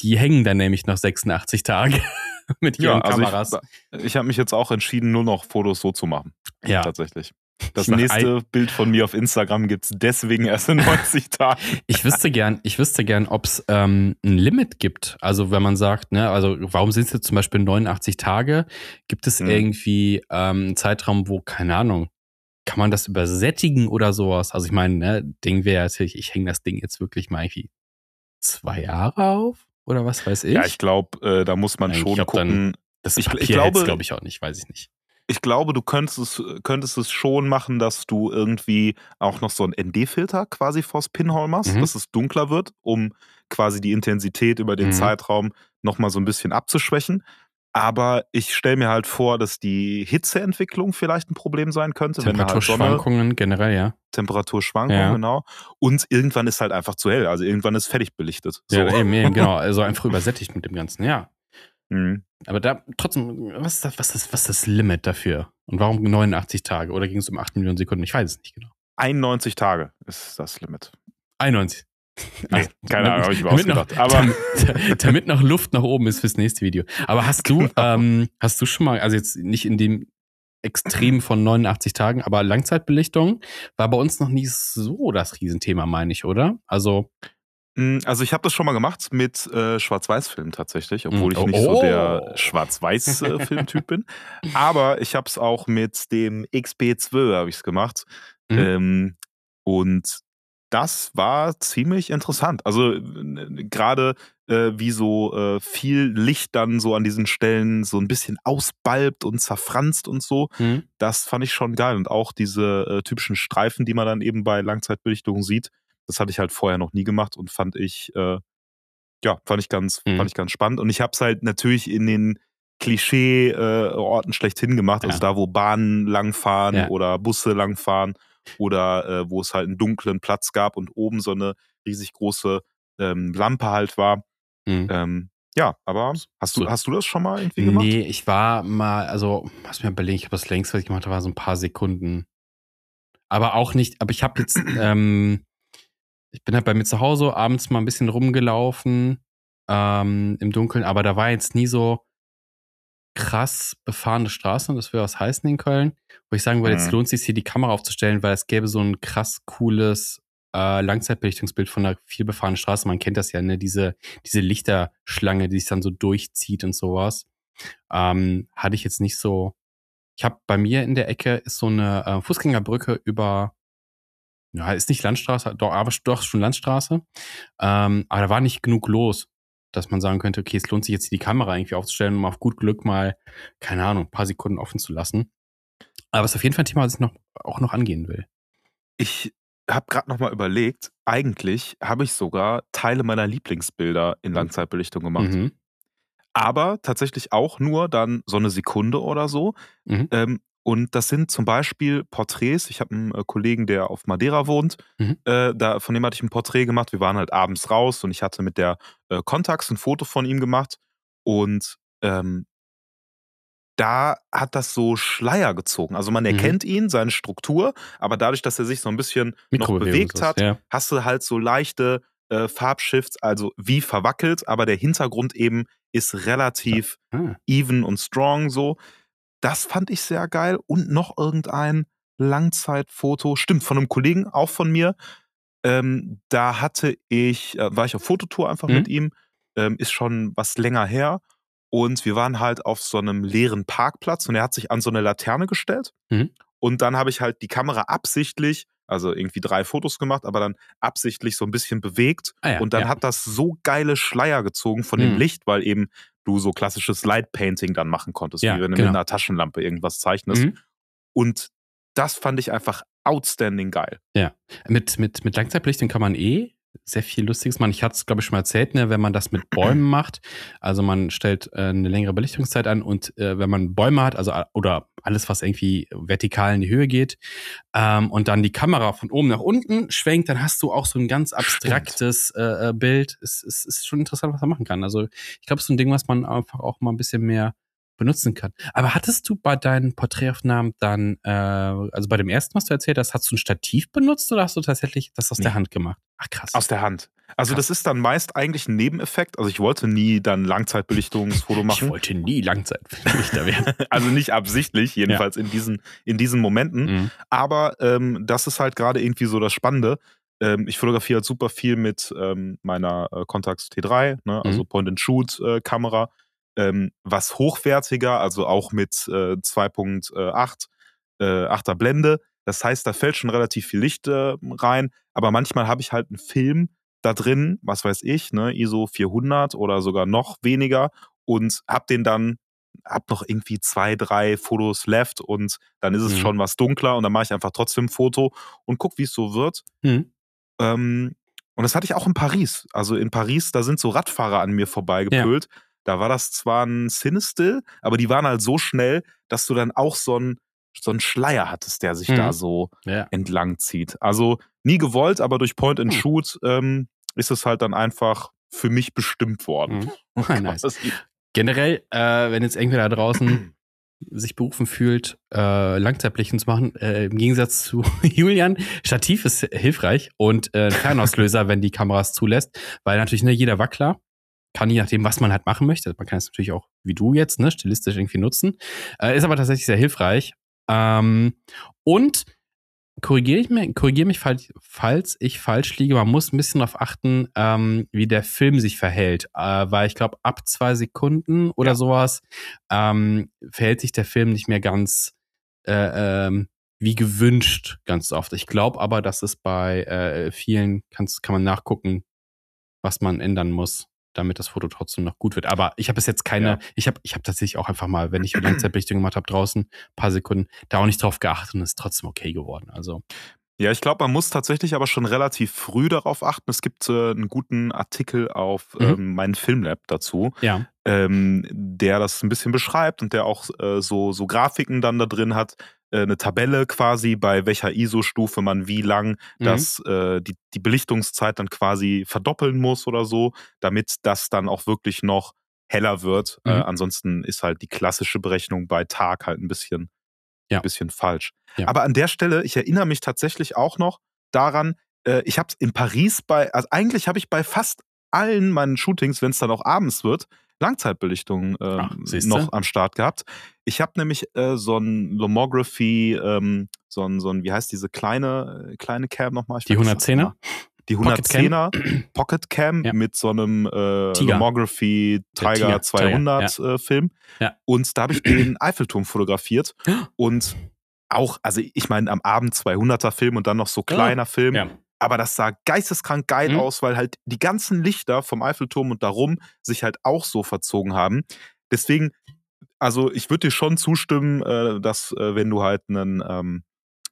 Die hängen dann nämlich noch 86 Tage. mit ihren ja, also Kameras. Ich, ich habe mich jetzt auch entschieden, nur noch Fotos so zu machen. Ja. Tatsächlich. Das nächste Bild von mir auf Instagram gibt es deswegen erst in 90 Tagen. Ich wüsste gern, ich wüsste gern, ob es ähm, ein Limit gibt. Also wenn man sagt, ne, also warum sind es jetzt zum Beispiel 89 Tage? Gibt es mhm. irgendwie ähm, einen Zeitraum, wo, keine Ahnung, kann man das übersättigen oder sowas? Also ich meine, ne, Ding wäre natürlich, ich hänge das Ding jetzt wirklich mal irgendwie zwei Jahre auf oder was weiß ich. Ja, ich glaube, äh, da muss man Eigentlich schon gucken. Dann, das ich, ich glaube, glaube ich auch nicht, weiß ich nicht. Ich glaube, du könntest es, könntest es schon machen, dass du irgendwie auch noch so einen ND-Filter quasi vors Pinhole machst, mhm. dass es dunkler wird, um quasi die Intensität über den mhm. Zeitraum nochmal so ein bisschen abzuschwächen. Aber ich stelle mir halt vor, dass die Hitzeentwicklung vielleicht ein Problem sein könnte. Temperaturschwankungen halt generell, ja. Temperaturschwankungen, ja. genau. Und irgendwann ist halt einfach zu hell. Also irgendwann ist fertig belichtet. So. Ja, eben, eben, genau. Also einfach übersättigt mit dem Ganzen, ja. Mhm. Aber da trotzdem, was ist, das, was, ist, was ist das Limit dafür? Und warum 89 Tage? Oder ging es um 8 Millionen Sekunden? Ich weiß es nicht genau. 91 Tage ist das Limit. 91. Nee, keine Ahnung, habe ich mir ausgedacht. Noch, aber damit, damit noch Luft nach oben ist fürs nächste Video. Aber hast du, genau. ähm, hast du schon mal, also jetzt nicht in dem Extrem von 89 Tagen, aber Langzeitbelichtung war bei uns noch nie so das Riesenthema, meine ich, oder? Also hm, also ich habe das schon mal gemacht mit äh, Schwarz-Weiß-Film tatsächlich, obwohl ich nicht oh. so der Schwarz-Weiß-Filmtyp äh, bin. Aber ich habe es auch mit dem XB12 habe ich es gemacht. Mhm. Ähm, und das war ziemlich interessant. Also gerade äh, wie so äh, viel Licht dann so an diesen Stellen so ein bisschen ausbalbt und zerfranst und so. Mhm. Das fand ich schon geil. Und auch diese äh, typischen Streifen, die man dann eben bei Langzeitbelichtung sieht, das hatte ich halt vorher noch nie gemacht und fand ich, äh, ja, fand ich ganz, mhm. fand ich ganz spannend. Und ich habe es halt natürlich in den Klischee-Orten äh, schlechthin gemacht, also ja. da, wo Bahnen langfahren ja. oder Busse langfahren oder äh, wo es halt einen dunklen Platz gab und oben so eine riesig große ähm, Lampe halt war. Mhm. Ähm, ja, aber hast du, hast du das schon mal irgendwie gemacht? Nee, ich war mal, also, was mir überlegen, ich habe das längst, was ich gemacht habe, war so ein paar Sekunden. Aber auch nicht, aber ich habe jetzt, ähm, ich bin halt bei mir zu Hause abends mal ein bisschen rumgelaufen ähm, im Dunkeln, aber da war jetzt nie so, krass befahrene Straßen, das wäre was heißen in Köln, wo ich sagen würde, mhm. jetzt lohnt es sich hier die Kamera aufzustellen, weil es gäbe so ein krass cooles äh, Langzeitbelichtungsbild von einer viel befahrenen Straße. Man kennt das ja, ne? Diese, diese Lichterschlange, die sich dann so durchzieht und sowas. Ähm, hatte ich jetzt nicht so. Ich habe bei mir in der Ecke ist so eine äh, Fußgängerbrücke über ja, ist nicht Landstraße, doch, aber doch schon Landstraße. Ähm, aber da war nicht genug los dass man sagen könnte, okay, es lohnt sich jetzt die Kamera irgendwie aufzustellen, um auf gut Glück mal, keine Ahnung, ein paar Sekunden offen zu lassen. Aber es ist auf jeden Fall ein Thema, was ich noch, auch noch angehen will. Ich habe gerade noch mal überlegt, eigentlich habe ich sogar Teile meiner Lieblingsbilder in Langzeitbelichtung gemacht. Mhm. Aber tatsächlich auch nur dann so eine Sekunde oder so. Mhm. Ähm, und das sind zum Beispiel Porträts. Ich habe einen äh, Kollegen, der auf Madeira wohnt. Mhm. Äh, da, von dem hatte ich ein Porträt gemacht. Wir waren halt abends raus und ich hatte mit der äh, Contax ein Foto von ihm gemacht. Und ähm, da hat das so Schleier gezogen. Also man Mhm. erkennt ihn, seine Struktur, aber dadurch, dass er sich so ein bisschen noch bewegt hat, ja. hast du halt so leichte äh, Farbshifts, also wie verwackelt, aber der Hintergrund eben ist relativ Ah. even und strong so. Das fand ich sehr geil. Und noch irgendein Langzeitfoto, stimmt, von einem Kollegen, auch von mir. Ähm, da hatte ich, äh, war ich auf Fototour einfach Mhm. mit ihm, ähm, ist schon was länger her. Und wir waren halt auf so einem leeren Parkplatz und er hat sich an so eine Laterne gestellt. Mhm. Und dann habe ich halt die Kamera absichtlich, also irgendwie drei Fotos gemacht, aber dann absichtlich so ein bisschen bewegt. Ah ja, und dann ja. hat das so geile Schleier gezogen von dem Mhm. Licht, weil eben du so klassisches Light Painting dann machen konntest, Ja, wie wenn du genau. mit einer Taschenlampe irgendwas zeichnest. Mhm. Und das fand ich einfach outstanding geil. Mit, mit, mit Langzeitbelichtung kann man eh sehr viel Lustiges machen. Ich hatte es, glaube ich, schon mal erzählt, ne, wenn man das mit Bäumen macht. Also man stellt äh, eine längere Belichtungszeit an und äh, wenn man Bäume hat, also a- oder alles, was irgendwie vertikal in die Höhe geht, ähm, und dann die Kamera von oben nach unten schwenkt, dann hast du auch so ein ganz abstraktes äh, äh, Bild. Es, es ist schon interessant, was man machen kann. Also ich glaube, es ist ein Ding, was man einfach auch mal ein bisschen mehr benutzen kann. Aber hattest du bei deinen Porträtaufnahmen dann, äh, also bei dem ersten, was du erzählt hast, hast du ein Stativ benutzt oder hast du tatsächlich das aus Nee. der Hand gemacht? Ach krass. Aus der Hand. Also Krass. das ist dann meist eigentlich ein Nebeneffekt. Also ich wollte nie dann Langzeitbelichtungsfoto ich machen. wollte nie Langzeitlichter werden. Also nicht absichtlich, jedenfalls in, diesen, in diesen Momenten. Mhm. Aber ähm, das ist halt gerade irgendwie so das Spannende. Ähm, ich fotografiere halt super viel mit ähm, meiner äh, Contax T3, ne? also Mhm. Point-and-Shoot-Kamera, ähm, was hochwertiger, also auch mit äh, 2.8, äh, 8er Blende. Das heißt, da fällt schon relativ viel Licht äh, rein, aber manchmal habe ich halt einen Film da drin, was weiß ich, ne, ISO 400 oder sogar noch weniger und hab den dann, hab noch irgendwie zwei, drei Fotos left und dann ist es Mhm. schon was dunkler und dann mache ich einfach trotzdem ein Foto und guck, wie es so wird. Mhm. Ähm, und das hatte ich auch in Paris. Also in Paris, da sind so Radfahrer an mir vorbeigepölt. Da war das zwar ein Cinestill, aber die waren halt so schnell, dass du dann auch so einen so einen Schleier hattest, der sich Mhm. da so Ja. entlang zieht. Also nie gewollt, aber durch Point and Hm. Shoot ähm, ist es halt dann einfach für mich bestimmt worden. Mhm. Ah, nice. Generell, äh, wenn jetzt irgendwer da draußen sich berufen fühlt, äh, Langzeitbelichtung zu machen, äh, im Gegensatz zu Julian, Stativ ist hilfreich und äh, ein Fernauslöser, wenn die Kameras zulässt, weil natürlich ne, jeder Wackler kann je nachdem, was man halt machen möchte. Man kann es natürlich auch, wie du jetzt, ne, stilistisch irgendwie nutzen. Äh, ist aber tatsächlich sehr hilfreich. Ähm, und korrigiere ich mich, korrigiere mich, falls, falls ich falsch liege. Man muss ein bisschen darauf achten, ähm, wie der Film sich verhält. Äh, weil ich glaube, ab zwei Sekunden oder Ja. sowas ähm, verhält sich der Film nicht mehr ganz äh, ähm, wie gewünscht ganz oft. Ich glaube aber, dass es bei äh, vielen kann's, kann man nachgucken, was man ändern muss, damit das Foto trotzdem noch gut wird. Aber ich habe bis jetzt keine, Ja. ich habe ich hab tatsächlich auch einfach mal, wenn ich Langzeitbelichtung gemacht habe draußen, paar Sekunden, da auch nicht drauf geachtet und ist trotzdem okay geworden. Also Ja, ich glaube, man muss tatsächlich aber schon relativ früh darauf achten. Es gibt äh, einen guten Artikel auf Mhm. ähm, meinen Filmlab dazu, ja. ähm, der das ein bisschen beschreibt und der auch äh, so, so Grafiken dann da drin hat. Äh, eine Tabelle quasi, bei welcher ISO-Stufe man wie lang Mhm. das, äh, die, die Belichtungszeit dann quasi verdoppeln muss oder so, damit das dann auch wirklich noch heller wird. Äh, Mhm. ansonsten ist halt die klassische Berechnung bei Tag halt ein bisschen, Ja. ein bisschen falsch. Ja. Aber an der Stelle, ich erinnere mich tatsächlich auch noch daran, äh, ich habe es in Paris bei, also eigentlich habe ich bei fast allen meinen Shootings, wenn es dann auch abends wird, Langzeitbelichtung ähm, Ach, noch am Start gehabt. Ich habe nämlich äh, so ein Lomography, ähm, so ein, so ein, wie heißt diese kleine, äh, kleine Cam nochmal? Die vergesse das 110er? immer. Die Pocket Cam? 110er Pocket Cam Ja. mit so einem äh, Tiger. Lomography Tiger Tiger, 200 äh, Film. Ja. Und da habe ich den Eiffelturm fotografiert. Und auch, also ich meine, am Abend 200er Film und dann noch so kleiner Film. Aber das sah geisteskrank geil Mhm. aus, weil halt die ganzen Lichter vom Eiffelturm und darum sich halt auch so verzogen haben. Deswegen, also ich würde dir schon zustimmen, äh, dass äh, wenn du halt einen, ähm,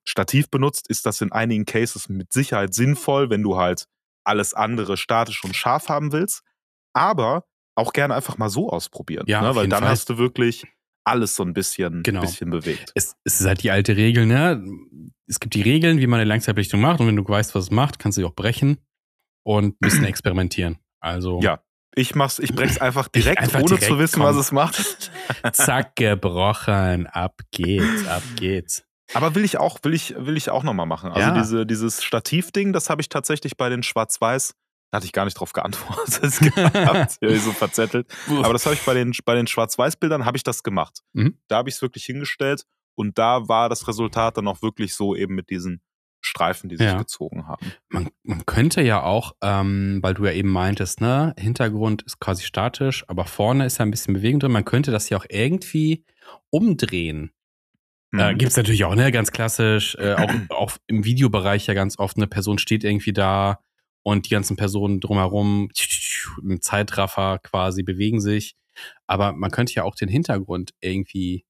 Stativ benutzt, ist das in einigen Cases mit Sicherheit sinnvoll, wenn du halt alles andere statisch und scharf haben willst. Aber auch gerne einfach mal so ausprobieren. Ja, ne? Weil dann Fall. hast du wirklich alles so ein bisschen, genau. bisschen bewegt. Es, es, ist halt die alte Regel, ne? Es gibt die Regeln, wie man eine Langzeitbelichtung macht und wenn du weißt, was es macht, kannst du sie auch brechen und ein bisschen experimentieren. Also. Ja. Ich mach's, ich brech's einfach direkt, einfach ohne direkt, zu wissen, komm. was es macht. Zack, gebrochen. Ab geht's, ab geht's. Aber will ich auch, will ich, will ich auch nochmal machen. Also ja. diese, dieses Stativding, das habe ich tatsächlich bei den Schwarz-Weiß da hatte ich gar nicht drauf geantwortet gehabt, so verzettelt. Aber das habe ich bei den, bei den Schwarz-Weiß-Bildern habe ich das gemacht. Mhm. Da habe ich es wirklich hingestellt und da war das Resultat dann auch wirklich so eben mit diesen Streifen, die sich ja. gezogen haben. Man, man könnte ja auch, ähm, weil du ja eben meintest, ne, Hintergrund ist quasi statisch, aber vorne ist ja ein bisschen Bewegung drin. Man könnte das ja auch irgendwie umdrehen. Mhm. Äh, Gibt es natürlich auch, ne, ganz klassisch, äh, auch, auch im Videobereich ja ganz oft, eine Person steht irgendwie da, und die ganzen Personen drumherum im Zeitraffer quasi bewegen sich. Aber man könnte ja auch den Hintergrund irgendwie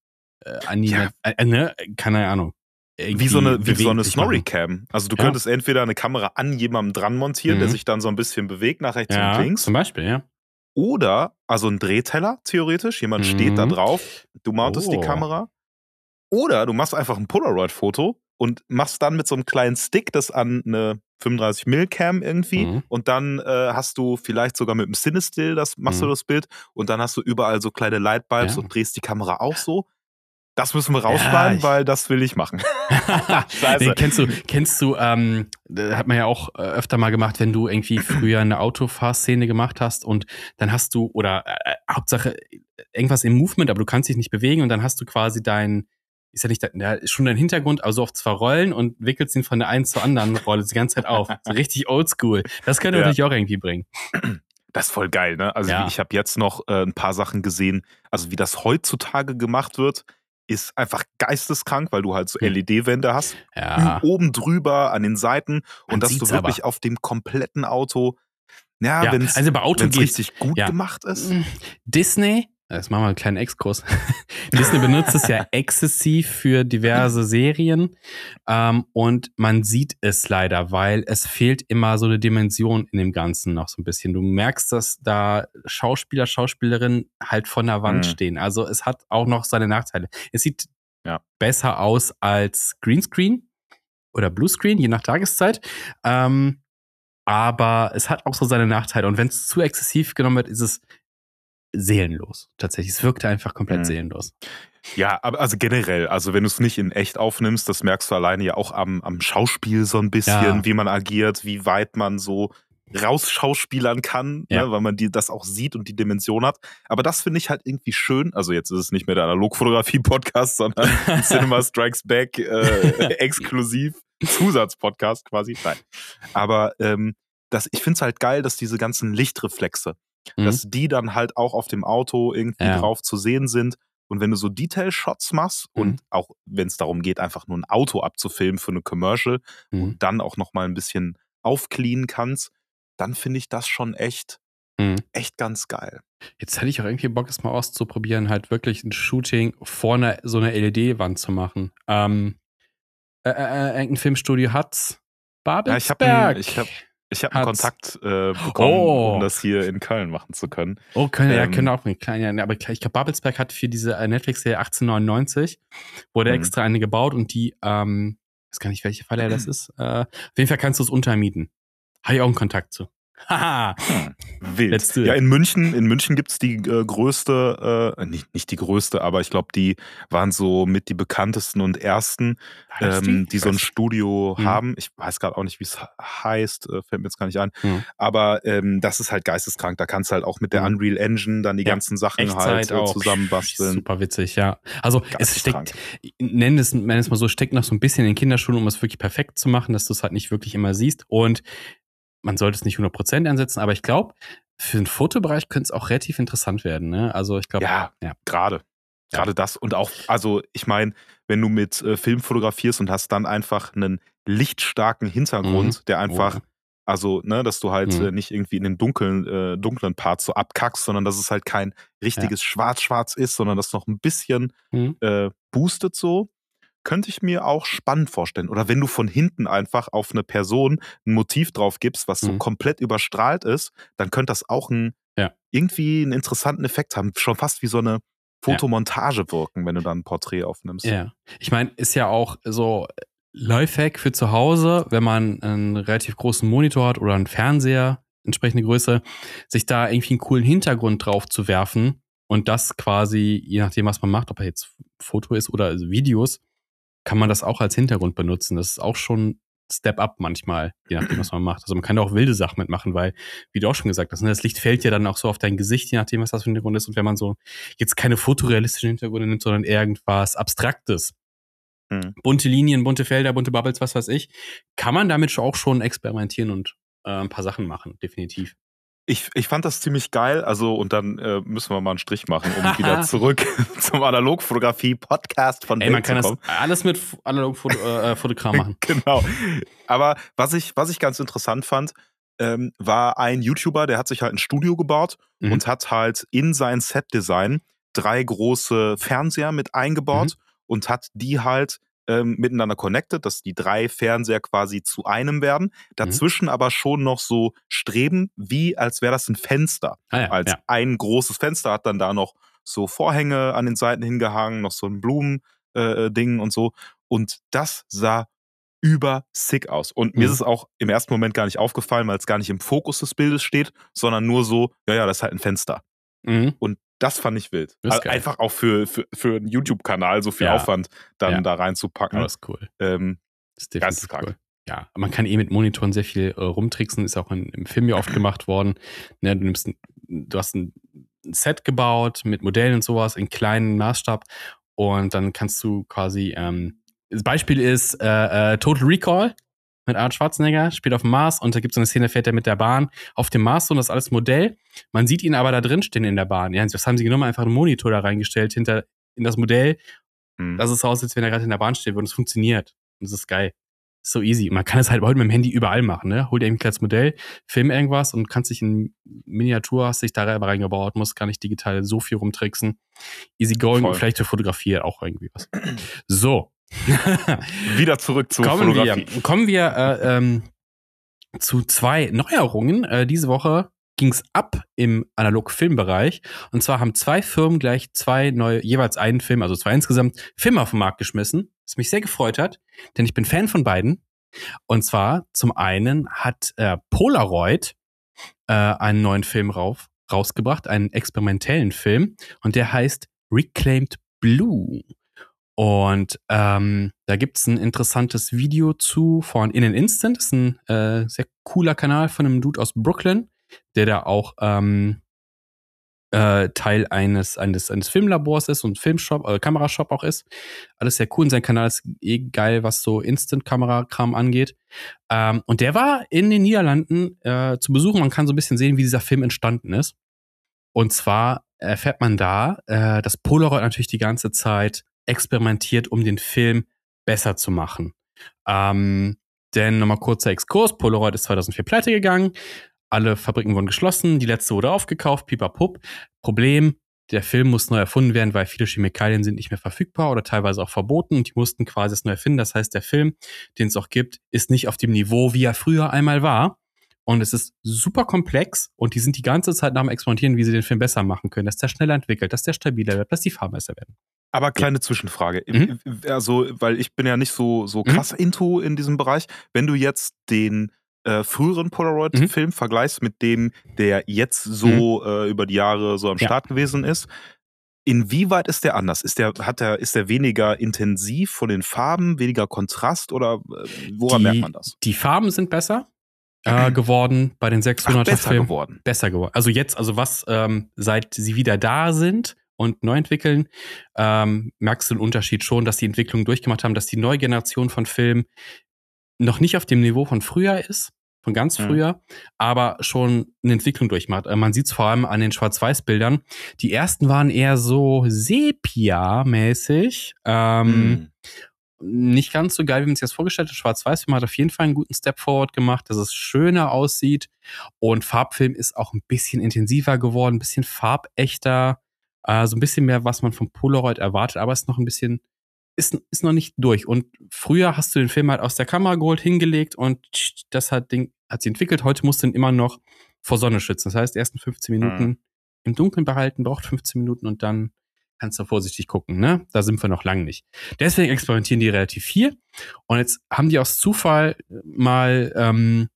äh, animieren. Ja. Äh, ne? Keine Ahnung. Wie so eine, wie so eine Snorri-Cam. Also du ja. könntest entweder eine Kamera an jemandem dran montieren, mhm. der sich dann so ein bisschen bewegt nach rechts ja, und links. Zum Beispiel, ja. Oder, also ein Drehteller theoretisch, jemand mhm. steht da mhm. drauf, du mountest oh. die Kamera. Oder du machst einfach ein Polaroid-Foto und machst dann mit so einem kleinen Stick das an eine 35 mm Cam irgendwie mhm. und dann äh, hast du vielleicht sogar mit dem Cinestill das machst mhm. du das Bild und dann hast du überall so kleine Lightbulbs ja. und drehst die Kamera auch so. Das müssen wir rausschneiden, ja, weil das will ich machen. Nee, kennst du, kennst du, ähm, hat man ja auch äh, öfter mal gemacht, wenn du irgendwie früher eine Autofahrszene gemacht hast und dann hast du, oder äh, äh Hauptsache irgendwas im Movement, aber du kannst dich nicht bewegen und dann hast du quasi dein, ist ja nicht, der ist schon dein Hintergrund, also auf zwei Rollen und wickelst ihn von der einen zur anderen Rolle die ganze Zeit auf. So richtig oldschool. Das könnte ja. natürlich auch irgendwie bringen. Das ist voll geil, ne? Also ja. ich habe jetzt noch äh, ein paar Sachen gesehen, also wie das heutzutage gemacht wird, ist einfach geisteskrank, weil du halt so hm. LED-Wände hast. Ja. Oben drüber, an den Seiten Man und dass du wirklich aber. auf dem kompletten Auto ja, ja. wenn es also bei Auto richtig gut ja. gemacht ist. Disney Jetzt machen wir einen kleinen Exkurs. Disney benutzt es ja exzessiv für diverse Serien. Ähm, und man sieht es leider, weil es fehlt immer so eine Dimension in dem Ganzen noch so ein bisschen. Du merkst, dass da Schauspieler, Schauspielerinnen halt von der Wand mhm. stehen. Also es hat auch noch seine Nachteile. Es sieht ja. besser aus als Greenscreen oder Bluescreen, je nach Tageszeit. Ähm, aber es hat auch so seine Nachteile. Und wenn es zu exzessiv genommen wird, ist es seelenlos. Tatsächlich. Es wirkte einfach komplett mhm. seelenlos. Ja, aber also generell, also wenn du es nicht in echt aufnimmst, das merkst du alleine ja auch am, am Schauspiel so ein bisschen, ja. wie man agiert, wie weit man so rausschauspielern kann, ne, ja. ne, weil man die, das auch sieht und die Dimension hat. Aber das finde ich halt irgendwie schön. Also jetzt ist es nicht mehr der Analogfotografie-Podcast, sondern Cinema Strikes Back äh, exklusiv Zusatzpodcast quasi. Nein. Aber ähm, das, ich finde es halt geil, dass diese ganzen Lichtreflexe, mhm. dass die dann halt auch auf dem Auto irgendwie ja. drauf zu sehen sind. Und wenn du so Detail-Shots machst mhm. und auch wenn es darum geht, einfach nur ein Auto abzufilmen für eine Commercial mhm. und dann auch nochmal ein bisschen aufcleanen kannst, dann finde ich das schon echt, mhm. echt ganz geil. Jetzt hätte ich auch irgendwie Bock, es mal auszuprobieren, halt wirklich ein Shooting vor einer, so einer LED-Wand zu machen. Ähm, äh, äh, äh irgendein Filmstudio hat's. Babelsberg. Ja, ich habe ich habe einen Kontakt äh, bekommen, oh. um das hier in Köln machen zu können. Oh, Köln, ähm, ja, können auch mit kleinen, aber ich glaube, Babelsberg hat für diese äh, Netflix-Serie 1899 wurde mhm. extra eine gebaut und die, ähm, ich weiß gar nicht, welche Falle das ist. Äh, auf jeden Fall kannst du es untermieten. Habe ich auch einen Kontakt zu. Haha. hm, wild. Ja, in München, in München gibt es die äh, größte, äh, nicht, nicht die größte, aber ich glaube, die waren so mit die bekanntesten und ersten, ähm, die? die so ein Studio hm. haben. Ich weiß gerade auch nicht, wie es heißt, äh, fällt mir jetzt gar nicht ein. Hm. Aber ähm, das ist halt geisteskrank. Da kannst du halt auch mit der hm. Unreal Engine dann die ja, ganzen Sachen Echtzeit halt äh, zusammenbasteln. Super witzig, ja. Also es steckt, nenn es, nenn es mal so, steckt noch so ein bisschen in den Kinderschuhen, um es wirklich perfekt zu machen, dass du es halt nicht wirklich immer siehst. Und man sollte es nicht 100% einsetzen, aber ich glaube, für den Fotobereich könnte es auch relativ interessant werden. Ne? Also ich glaube, ja, ja. gerade. Gerade das und auch, also ich meine, wenn du mit äh, Film fotografierst und hast dann einfach einen lichtstarken Hintergrund, mhm. der einfach, oh. also, ne, dass du halt mhm. äh, nicht irgendwie in den dunklen, äh, dunklen Part so abkackst, sondern dass es halt kein richtiges ja. Schwarz-Schwarz ist, sondern das noch ein bisschen mhm. äh, boostet so. Könnte ich mir auch spannend vorstellen. Oder wenn du von hinten einfach auf eine Person ein Motiv drauf gibst, was so mhm. komplett überstrahlt ist, dann könnte das auch ein, ja. irgendwie einen interessanten Effekt haben. Schon fast wie so eine Fotomontage ja. wirken, wenn du dann ein Porträt aufnimmst. Ja. Ich meine, ist ja auch so Lifehack für zu Hause, wenn man einen relativ großen Monitor hat oder einen Fernseher, entsprechende Größe, sich da irgendwie einen coolen Hintergrund drauf zu werfen und das quasi, je nachdem, was man macht, ob er jetzt Foto ist oder also Videos, kann man das auch als Hintergrund benutzen. Das ist auch schon Step up manchmal, je nachdem, was man macht. Also man kann da auch wilde Sachen mitmachen, weil, wie du auch schon gesagt hast, ne, das Licht fällt ja dann auch so auf dein Gesicht, je nachdem, was das für ein Hintergrund ist. Und wenn man so jetzt keine fotorealistischen Hintergründe nimmt, sondern irgendwas Abstraktes, hm. bunte Linien, bunte Felder, bunte Bubbles, was weiß ich, kann man damit auch schon experimentieren und äh, ein paar Sachen machen, definitiv. Ich, ich fand das ziemlich geil. Also, und dann äh, müssen wir mal einen Strich machen, um wieder zurück zum Analogfotografie-Podcast von Ey, man kann das alles mit Analogfotokram äh, machen. genau. Aber was ich, was ich ganz interessant fand, ähm, war ein YouTuber, der hat sich halt ein Studio gebaut mhm. und hat halt in sein Set-Design drei große Fernseher mit eingebaut mhm. und hat die halt ähm, miteinander connected, dass die drei Fernseher quasi zu einem werden. Mhm. Dazwischen mhm. aber schon noch so streben, wie als wäre das ein Fenster. Ah ja, als ja. ein großes Fenster hat dann da noch so Vorhänge an den Seiten hingehangen, noch so ein Blumending äh, und so. Und das sah über sick aus. Und mhm. mir ist es auch im ersten Moment gar nicht aufgefallen, weil es gar nicht im Fokus des Bildes steht, sondern nur so, ja, ja, das ist halt ein Fenster. Mhm. Und das fand ich wild. Also einfach auch für, für, für einen YouTube-Kanal so viel ja. Aufwand dann ja. da reinzupacken. das ist cool. Ähm, das ist definitiv cool. Ja, man kann eh mit Monitoren sehr viel äh, rumtricksen, ist auch in, im Film ja oft gemacht worden. Ne, du, nimmst ein, du hast ein Set gebaut mit Modellen und sowas in kleinen Maßstab und dann kannst du quasi, ähm, das Beispiel ist äh, äh, Total Recall, mit Arnold Schwarzenegger, spielt auf dem Mars und da gibt es so eine Szene, fährt er mit der Bahn auf dem Mars und das ist alles Modell. Man sieht ihn aber da drin stehen in der Bahn. Ja, das haben sie genommen, einfach einen Monitor da reingestellt hinter in das Modell. Mhm. Das ist so aus, als wenn er gerade in der Bahn steht und es funktioniert. Und das ist geil. Ist so easy. Man kann es halt heute mit dem Handy überall machen, ne? Hol dir ein kleines Modell, film irgendwas und kannst dich in Miniatur, hast dich da reingebaut, musst gar nicht digital so viel rumtricksen. Easy going, Voll. vielleicht für Fotografie auch irgendwie was. So, Wieder zurück zu kommen Fotografie. Wir, kommen wir äh, ähm, zu zwei Neuerungen. Äh, diese Woche ging es ab im Analog-Filmbereich. Und zwar haben zwei Firmen gleich zwei neue, jeweils einen Film, also zwei insgesamt, Filme auf den Markt geschmissen, was mich sehr gefreut hat, denn ich bin Fan von beiden. Und zwar zum einen hat äh, Polaroid äh, einen neuen Film rauf, rausgebracht, einen experimentellen Film, und der heißt Reclaimed Blue. Und ähm, da gibt es ein interessantes Video zu von In an Instant. Das ist ein äh, sehr cooler Kanal von einem Dude aus Brooklyn, der da auch ähm, äh, Teil eines, eines, eines Filmlabors ist und Filmshop, äh, Kamerashop auch ist. Alles sehr cool. Und sein Kanal ist eh geil, was so Instant-Kamerakram angeht. Ähm, und der war in den Niederlanden äh, zu besuchen. Man kann so ein bisschen sehen, wie dieser Film entstanden ist. Und zwar erfährt man da, äh, dass Polaroid natürlich die ganze Zeit experimentiert, um den Film besser zu machen. Ähm, denn nochmal kurzer Exkurs: Polaroid ist 2004 pleite gegangen. Alle Fabriken wurden geschlossen. Die letzte wurde aufgekauft. Pipapup. Problem: der Film muss neu erfunden werden, weil viele Chemikalien sind nicht mehr verfügbar oder teilweise auch verboten und die mussten quasi es neu erfinden. Das heißt, der Film, den es auch gibt, ist nicht auf dem Niveau, wie er früher einmal war. Und es ist super komplex und die sind die ganze Zeit nach dem Experimentieren, wie sie den Film besser machen können, dass der schneller entwickelt, dass der stabiler wird, dass die Farben besser werden. Aber kleine ja. Zwischenfrage. Mhm. Also, weil ich bin ja nicht so, so mhm. krass mhm. into in diesem Bereich. Wenn du jetzt den äh, früheren Polaroid-Film mhm. vergleichst mit dem, der jetzt so mhm. äh, über die Jahre so am Start ja. gewesen ist, inwieweit ist der anders? Ist der, hat der, ist der weniger intensiv von den Farben, weniger Kontrast oder äh, woran die, merkt man das? Die Farben sind besser. Äh, geworden bei den 600er Ach, besser Filmen. geworden. Besser geworden. Also jetzt, also was ähm, seit sie wieder da sind, und neu entwickeln, ähm, merkst du den Unterschied schon, dass die Entwicklung durchgemacht haben, dass die neue Generation von Filmen noch nicht auf dem Niveau von früher ist, von ganz mhm. früher, mhm. aber schon eine Entwicklung durchmacht. Äh, man sieht es vor allem an den Schwarz-Weiß-Bildern. Die ersten waren eher so Sepia-mäßig. Ähm, mhm. Nicht ganz so geil, wie man sich das vorgestellt hat. Schwarz-Weiß-Film hat auf jeden Fall einen guten Step Forward gemacht, dass es schöner aussieht. Und Farbfilm ist auch ein bisschen intensiver geworden, ein bisschen farbechter. Äh, so ein bisschen mehr, was man vom Polaroid erwartet, aber es ist noch ein bisschen ist, ist noch nicht durch. Und früher hast du den Film halt aus der Kamera geholt, hingelegt und das hat, Ding, hat sie entwickelt. Heute musst du ihn immer noch vor Sonne schützen. Das heißt, die ersten 15 Minuten mhm. im Dunkeln behalten, braucht 15 Minuten und dann kannst du vorsichtig gucken, ne? Da sind wir noch lang nicht. Deswegen experimentieren die relativ viel. Und jetzt haben die aus Zufall mal ähm,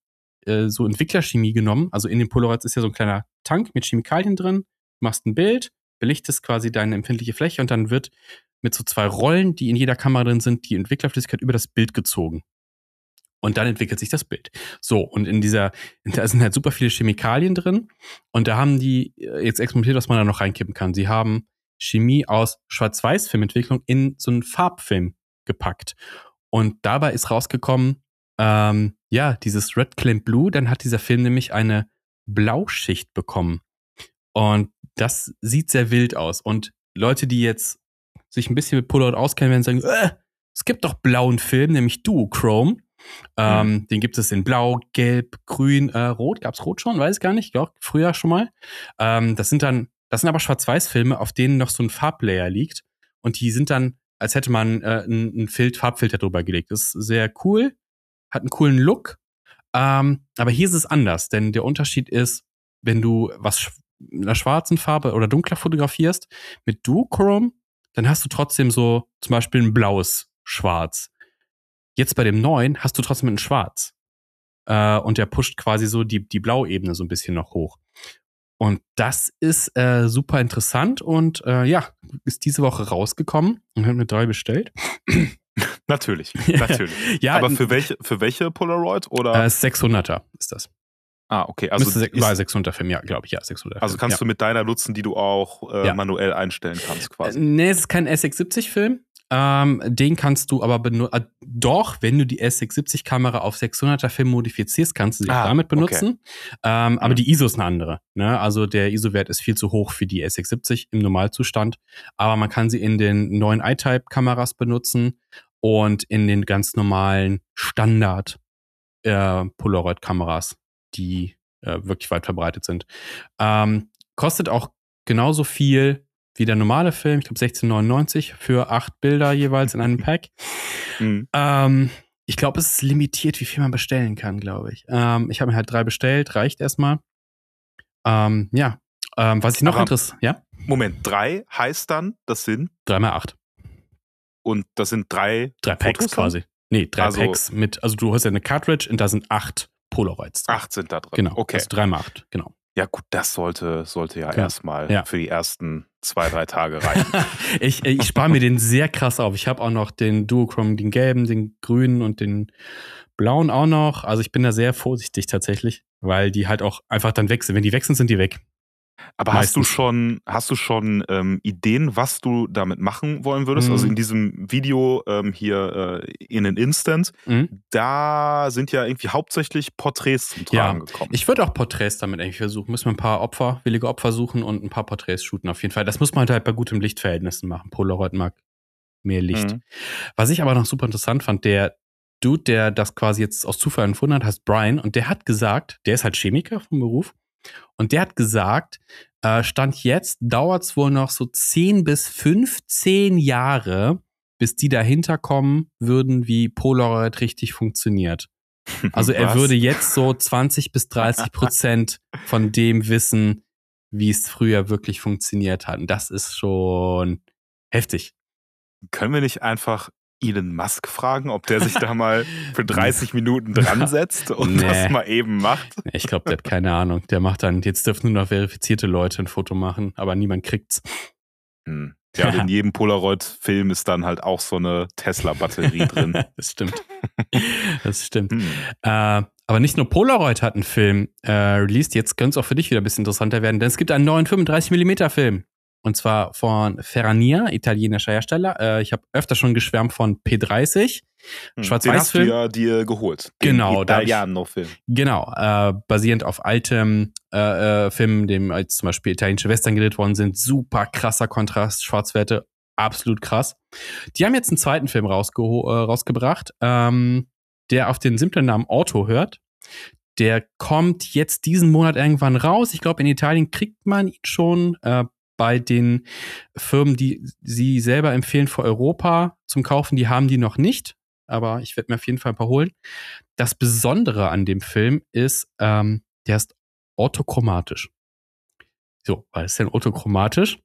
äh, so Entwicklerchemie genommen. Also in den Polaroids ist ja so ein kleiner Tank mit Chemikalien drin. Du machst ein Bild, belichtest quasi deine empfindliche Fläche und dann wird mit so zwei Rollen, die in jeder Kamera drin sind, die Entwicklerflüssigkeit über das Bild gezogen. Und dann entwickelt sich das Bild. So, und in dieser, da sind halt super viele Chemikalien drin. Und da haben die äh, jetzt experimentiert, was man da noch reinkippen kann. Sie haben Chemie aus Schwarz-Weiß-Filmentwicklung in so einen Farbfilm gepackt. Und dabei ist rausgekommen, ähm, ja, dieses Red Claim Blue, dann hat dieser Film nämlich eine Blauschicht bekommen. Und das sieht sehr wild aus. Und Leute, die jetzt sich ein bisschen mit Polaroid auskennen, werden sagen, äh, es gibt doch blauen Film, nämlich Duochrome. Ähm, mhm. Den gibt es in Blau, Gelb, Grün, äh, Rot. Gab es Rot schon? Weiß ich gar nicht. Ja, früher schon mal. Ähm, das sind dann das sind aber Schwarz-Weiß-Filme, auf denen noch so ein Farblayer liegt. Und die sind dann, als hätte man äh, einen Filt Farbfilter drüber gelegt. Das ist sehr cool, hat einen coolen Look. Ähm, aber hier ist es anders, denn der Unterschied ist, wenn du was in einer schwarzen Farbe oder dunkler fotografierst mit Duochrome, dann hast du trotzdem so zum Beispiel ein blaues Schwarz. Jetzt bei dem neuen hast du trotzdem ein Schwarz. Äh, und der pusht quasi so die, die Blauebene so ein bisschen noch hoch. Und das ist äh, super interessant und äh, ja, ist diese Woche rausgekommen und haben mir drei bestellt. natürlich, natürlich. ja, Aber für welche, für welche Polaroid oder? Äh, 600er ist das. Ah, okay. Also Müsste ist, war 600 Film, ja, glaube ich, ja, 600. Also kannst ja. du mit deiner nutzen, die du auch äh, ja. manuell einstellen kannst, quasi. Äh, nee, es ist kein S670-Film. Ähm, den kannst du aber benutzen. Äh, doch, wenn du die S670-Kamera auf 600er Film modifizierst, kannst du sie ah, damit benutzen. Okay. Ähm, mhm. Aber die ISO ist eine andere. Ne? Also der ISO-Wert ist viel zu hoch für die S670 im Normalzustand. Aber man kann sie in den neuen iType-Kameras benutzen und in den ganz normalen Standard äh, Polaroid-Kameras, die äh, wirklich weit verbreitet sind. Ähm, kostet auch genauso viel wie der normale Film, ich glaube 16,99 für acht Bilder jeweils in einem Pack. Mhm. Ähm, ich glaube, es ist limitiert, wie viel man bestellen kann, glaube ich. Ähm, ich habe mir halt drei bestellt, reicht erstmal. Ähm, ja, ähm, was ich noch interessiert, ja? Moment, drei heißt dann, das sind? Drei mal acht. Und das sind drei Drei Packs Fotos quasi. Nee, drei also, Packs mit, also du hast ja eine Cartridge und da sind acht Polaroids drin. Acht sind da drin. Genau. Okay. Also drei mal acht, genau. Ja, gut, das sollte, sollte ja, ja. erstmal ja. für die ersten zwei, drei Tage reichen. ich ich spare mir den sehr krass auf. Ich habe auch noch den Duochrome, den gelben, den grünen und den blauen auch noch. Also ich bin da sehr vorsichtig tatsächlich, weil die halt auch einfach dann wechseln. Wenn die wechseln, sind die weg. Aber Meistens. hast du schon, hast du schon ähm, Ideen, was du damit machen wollen würdest? Also mhm. Also in diesem Video ähm, hier äh, in an Instant, mhm. da sind ja irgendwie hauptsächlich Porträts zum Tragen ja. gekommen. Ich würde auch Porträts damit eigentlich versuchen. Müssen wir ein paar Opfer, willige Opfer suchen und ein paar Porträts shooten auf jeden Fall. Das muss man halt bei gutem Lichtverhältnissen machen. Polaroid mag mehr Licht. Mhm. Was ich aber noch super interessant fand, der Dude, der das quasi jetzt aus Zufall empfunden hat, heißt Brian und der hat gesagt, der ist halt Chemiker vom Beruf und der hat gesagt, äh, Stand jetzt dauert es wohl noch so 10 bis 15 Jahre, bis die dahinter kommen würden, wie Polaroid richtig funktioniert. Also er würde jetzt so 20 bis 30 Prozent von dem wissen, wie es früher wirklich funktioniert hat. Und das ist schon heftig. Können wir nicht einfach Elon Musk fragen, ob der sich da mal für 30 Minuten dran setzt und nee. das mal eben macht? Ich glaube, der hat keine Ahnung. Der macht dann, jetzt dürfen nur noch verifizierte Leute ein Foto machen, aber niemand kriegt's. Hm. Ja, und in jedem Polaroid-Film ist dann halt auch so eine Tesla-Batterie drin. das stimmt. Das stimmt. Hm. Äh, aber nicht nur Polaroid hat einen Film äh, released, jetzt könnte es auch für dich wieder ein bisschen interessanter werden, denn es gibt einen neuen 35mm Film. Und zwar von Ferrania, italienischer Hersteller. Äh, ich habe öfter schon geschwärmt von P30. Hm, Schwarz-Weiß-Film. Ja dir geholt. Genau. Italiano-Film. Genau. Äh, basierend auf altem äh, äh, Film, dem als zum Beispiel italienische Western gedreht worden sind. Super krasser Kontrast, Schwarzwerte. Absolut krass. Die haben jetzt einen zweiten Film rausge äh, rausgebracht, ähm, der auf den simplen Namen Auto hört. Der kommt jetzt diesen Monat irgendwann raus. Ich glaube, in Italien kriegt man ihn schon. Äh, bei den Firmen, die sie selber empfehlen für Europa zum Kaufen, die haben die noch nicht. Aber ich werde mir auf jeden Fall ein paar holen. Das Besondere an dem Film ist, ähm, der ist orthochromatisch. So, was ist denn orthochromatisch?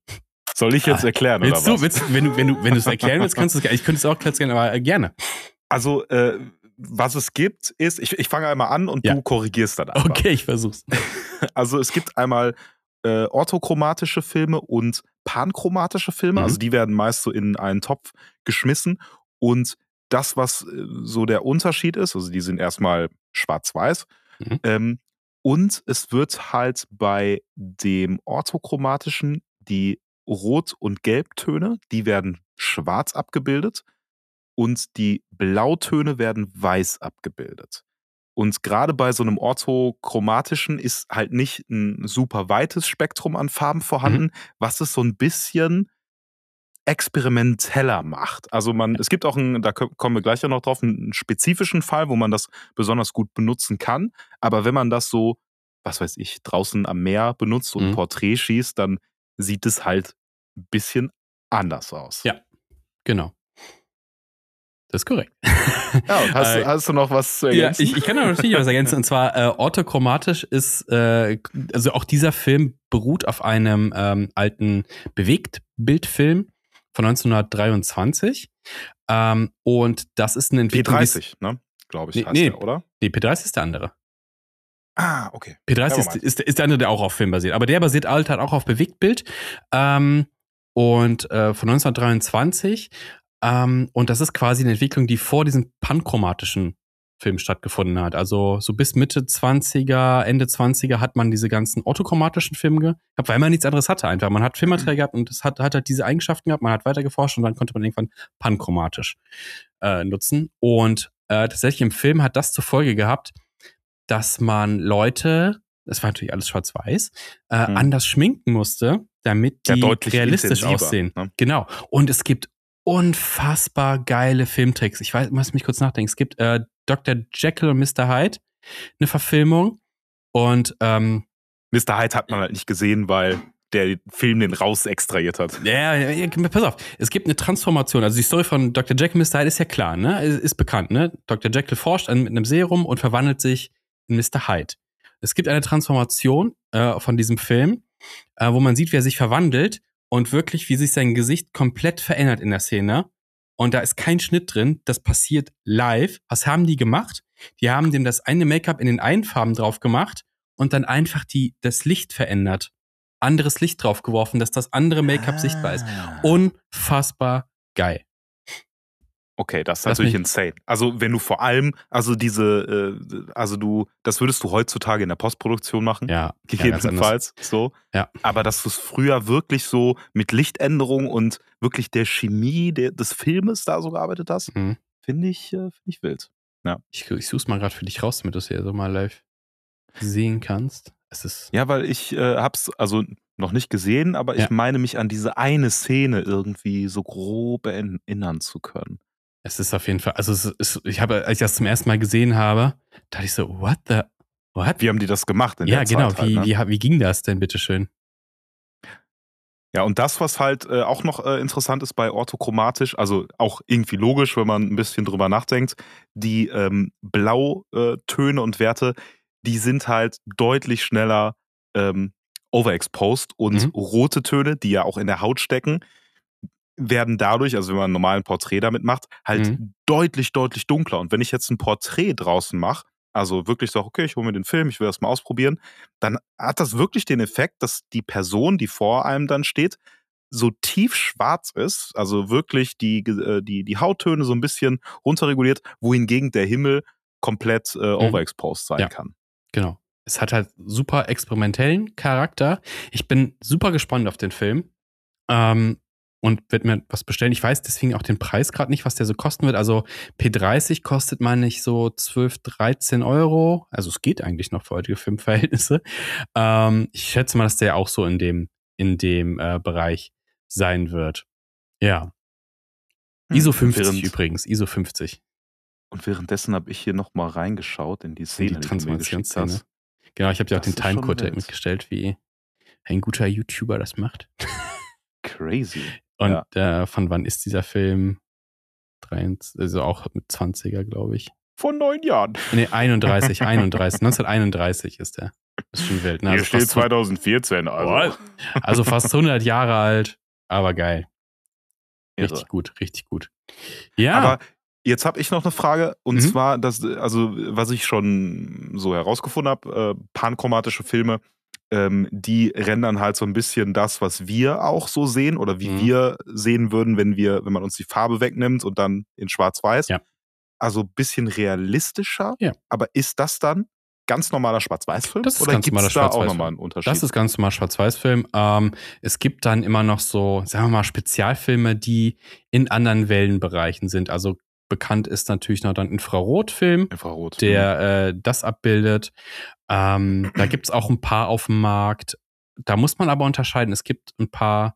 Soll ich jetzt ah, erklären? Willst oder du, was? Willst, wenn du, wenn du, wenn du es erklären willst, kannst du es, ich könnte es auch erklären, aber äh, gerne. Also, äh, was es gibt, ist, ich, ich fange einmal an und ja. du korrigierst dann einfach. Okay, ich versuch's. Also, es gibt einmal äh, orthochromatische Filme und panchromatische Filme. Mhm. Also, die werden meist so in einen Topf geschmissen. Und das, was äh, so der Unterschied ist, also die sind erstmal schwarz-weiß. Mhm. Ähm, und es wird halt bei dem orthochromatischen die Rot- und Gelbtöne, die werden schwarz abgebildet und die Blautöne werden weiß abgebildet. Und gerade bei so einem orthochromatischen ist halt nicht ein super weites Spektrum an Farben vorhanden, mhm. was es so ein bisschen experimenteller macht. Also man, es gibt auch einen, da kommen wir gleich ja noch drauf, einen spezifischen Fall, wo man das besonders gut benutzen kann. Aber wenn man das so, was weiß ich, draußen am Meer benutzt und mhm. Porträt schießt, dann sieht es halt ein bisschen anders aus. Ja, genau. Das ist korrekt. Ja, hast, äh, hast, du noch was zu ergänzen? Ja, ich, ich kann natürlich was ergänzen. Und zwar äh, orthochromatisch ist, äh, also auch dieser Film beruht auf einem ähm, alten Bewegtbildfilm von 1923. Ähm, und das ist eine Entwicklung. P30, ne? Glaube ich, nee, nee, der, oder? Nee, P30 ist der andere. Ah, okay. P30 ist, ist, ist, der andere, der auch auf Film basiert. Aber der basiert halt auch auf Bewegtbild. Ähm, und äh, von 1923. Ähm, und das ist quasi eine Entwicklung, die vor diesem panchromatischen Film stattgefunden hat. Also so bis Mitte 20er, Ende 20er hat man diese ganzen orthochromatischen Filme gehabt, weil man nichts anderes hatte einfach. Man hat Filmmaterial gehabt und es hat, hat halt diese Eigenschaften gehabt, man hat weiter geforscht und dann konnte man irgendwann panchromatisch äh, nutzen. Und äh, tatsächlich im Film hat das zur Folge gehabt, dass man Leute, das war natürlich alles schwarz-weiß, äh, hm. anders schminken musste, damit die ja, realistisch aussehen. Ne? Genau. Und es gibt unfassbar geile Filmtricks. Ich weiß, muss mich kurz nachdenken. Es gibt äh, Dr. Jekyll und Mr. Hyde, eine Verfilmung. Und ähm, Mr. Hyde hat man halt nicht gesehen, weil der Film den raus extrahiert hat. Ja, ja, ja, pass auf. Es gibt eine Transformation. Also die Story von Dr. Jekyll und Mr. Hyde ist ja klar, ne? Ist, ist bekannt, ne? Dr. Jekyll forscht an, mit einem Serum und verwandelt sich in Mr. Hyde. Es gibt eine Transformation äh, von diesem Film, äh, wo man sieht, wie er sich verwandelt und wirklich, wie sich sein Gesicht komplett verändert in der Szene. Und da ist kein Schnitt drin. Das passiert live. Was haben die gemacht? Die haben dem das eine Make-up in den einen Farben drauf gemacht und dann einfach die, das Licht verändert. Anderes Licht drauf geworfen, dass das andere Make-up ah. sichtbar ist. Ah. Unfassbar geil. Okay, das ist das natürlich insane. Also wenn du vor allem, also diese, äh, also du, das würdest du heutzutage in der Postproduktion machen. Ja. Gegebenenfalls. Ja, so. Ja. Aber dass du es früher wirklich so mit Lichtänderung und wirklich der Chemie der, des Filmes da so gearbeitet hast, mhm. finde ich, äh, find ich wild. Ja. Ich, ich suche es mal gerade für dich raus, damit du es ja so mal live sehen kannst. Es ist ja, weil ich äh, hab's also noch nicht gesehen, aber ja. ich meine mich an diese eine Szene irgendwie so grob erinnern zu können. Es ist auf jeden Fall, also es ist, ich habe, als ich das zum ersten Mal gesehen habe, dachte ich so, what the, what? Wie haben die das gemacht in ja, der genau, Zeit? Ja, genau. Wie, halt, ne? wie, wie ging das denn, bitteschön? Ja, und das, was halt äh, auch noch äh, interessant ist bei orthochromatisch, also auch irgendwie logisch, wenn man ein bisschen drüber nachdenkt, die ähm, Blautöne und Werte, die sind halt deutlich schneller ähm, overexposed und mhm. rote Töne, die ja auch in der Haut stecken, werden dadurch, also wenn man ein normalen Porträt damit macht, halt mhm. deutlich, deutlich dunkler. Und wenn ich jetzt ein Porträt draußen mache, also wirklich sage, okay, ich hole mir den Film, ich will das mal ausprobieren, dann hat das wirklich den Effekt, dass die Person, die vor einem dann steht, so tief schwarz ist, also wirklich die, äh, die, die Hauttöne so ein bisschen runterreguliert, wohingegen der Himmel komplett äh, mhm. overexposed sein ja, kann. Genau. Es hat halt super experimentellen Charakter. Ich bin super gespannt auf den Film. Ähm, und werde mir was bestellen. Ich weiß deswegen auch den Preis gerade nicht, was der so kosten wird. Also P30 kostet meine ich so 12, 13 Euro. Also es geht eigentlich noch für heutige Filmverhältnisse. Ähm, ich schätze mal, dass der auch so in dem, in dem äh, Bereich sein wird. Ja. Hm, ISO 50 während, übrigens, ISO 50. Und währenddessen habe ich hier nochmal reingeschaut in die Szene, die Transformationsszene. Genau, ich habe dir auch den Timecode mitgestellt, wie ein guter YouTuber das macht. Crazy. Und ja. äh, von wann ist dieser Film? Also auch mit 20er, glaube ich. Vor neun Jahren. Nee, 31, 31. 1931 ist der. Das ist schon wild. Ne? Hier also steht 2014. Also. also fast 100 Jahre alt, aber geil. Richtig Irre. gut, richtig gut. Ja. Aber jetzt habe ich noch eine Frage und mhm. zwar, dass, also was ich schon so herausgefunden habe, äh, panchromatische Filme, ähm, die rendern halt so ein bisschen das, was wir auch so sehen oder wie mhm. wir sehen würden, wenn wir, wenn man uns die Farbe wegnimmt und dann in Schwarz-Weiß. Ja. Also ein bisschen realistischer. Ja. Aber ist das dann ganz normaler Schwarz-Weiß-Film? Das ist oder gibt es da auch nochmal einen Unterschied? Das ist ganz normal Schwarz-Weiß-Film. Ähm, es gibt dann immer noch so, sagen wir mal, Spezialfilme, die in anderen Wellenbereichen sind. Also bekannt ist natürlich noch dann Infrarotfilm, Infrarot, der mhm. äh, das abbildet. Ähm, da gibt es auch ein paar auf dem Markt. Da muss man aber unterscheiden. Es gibt ein paar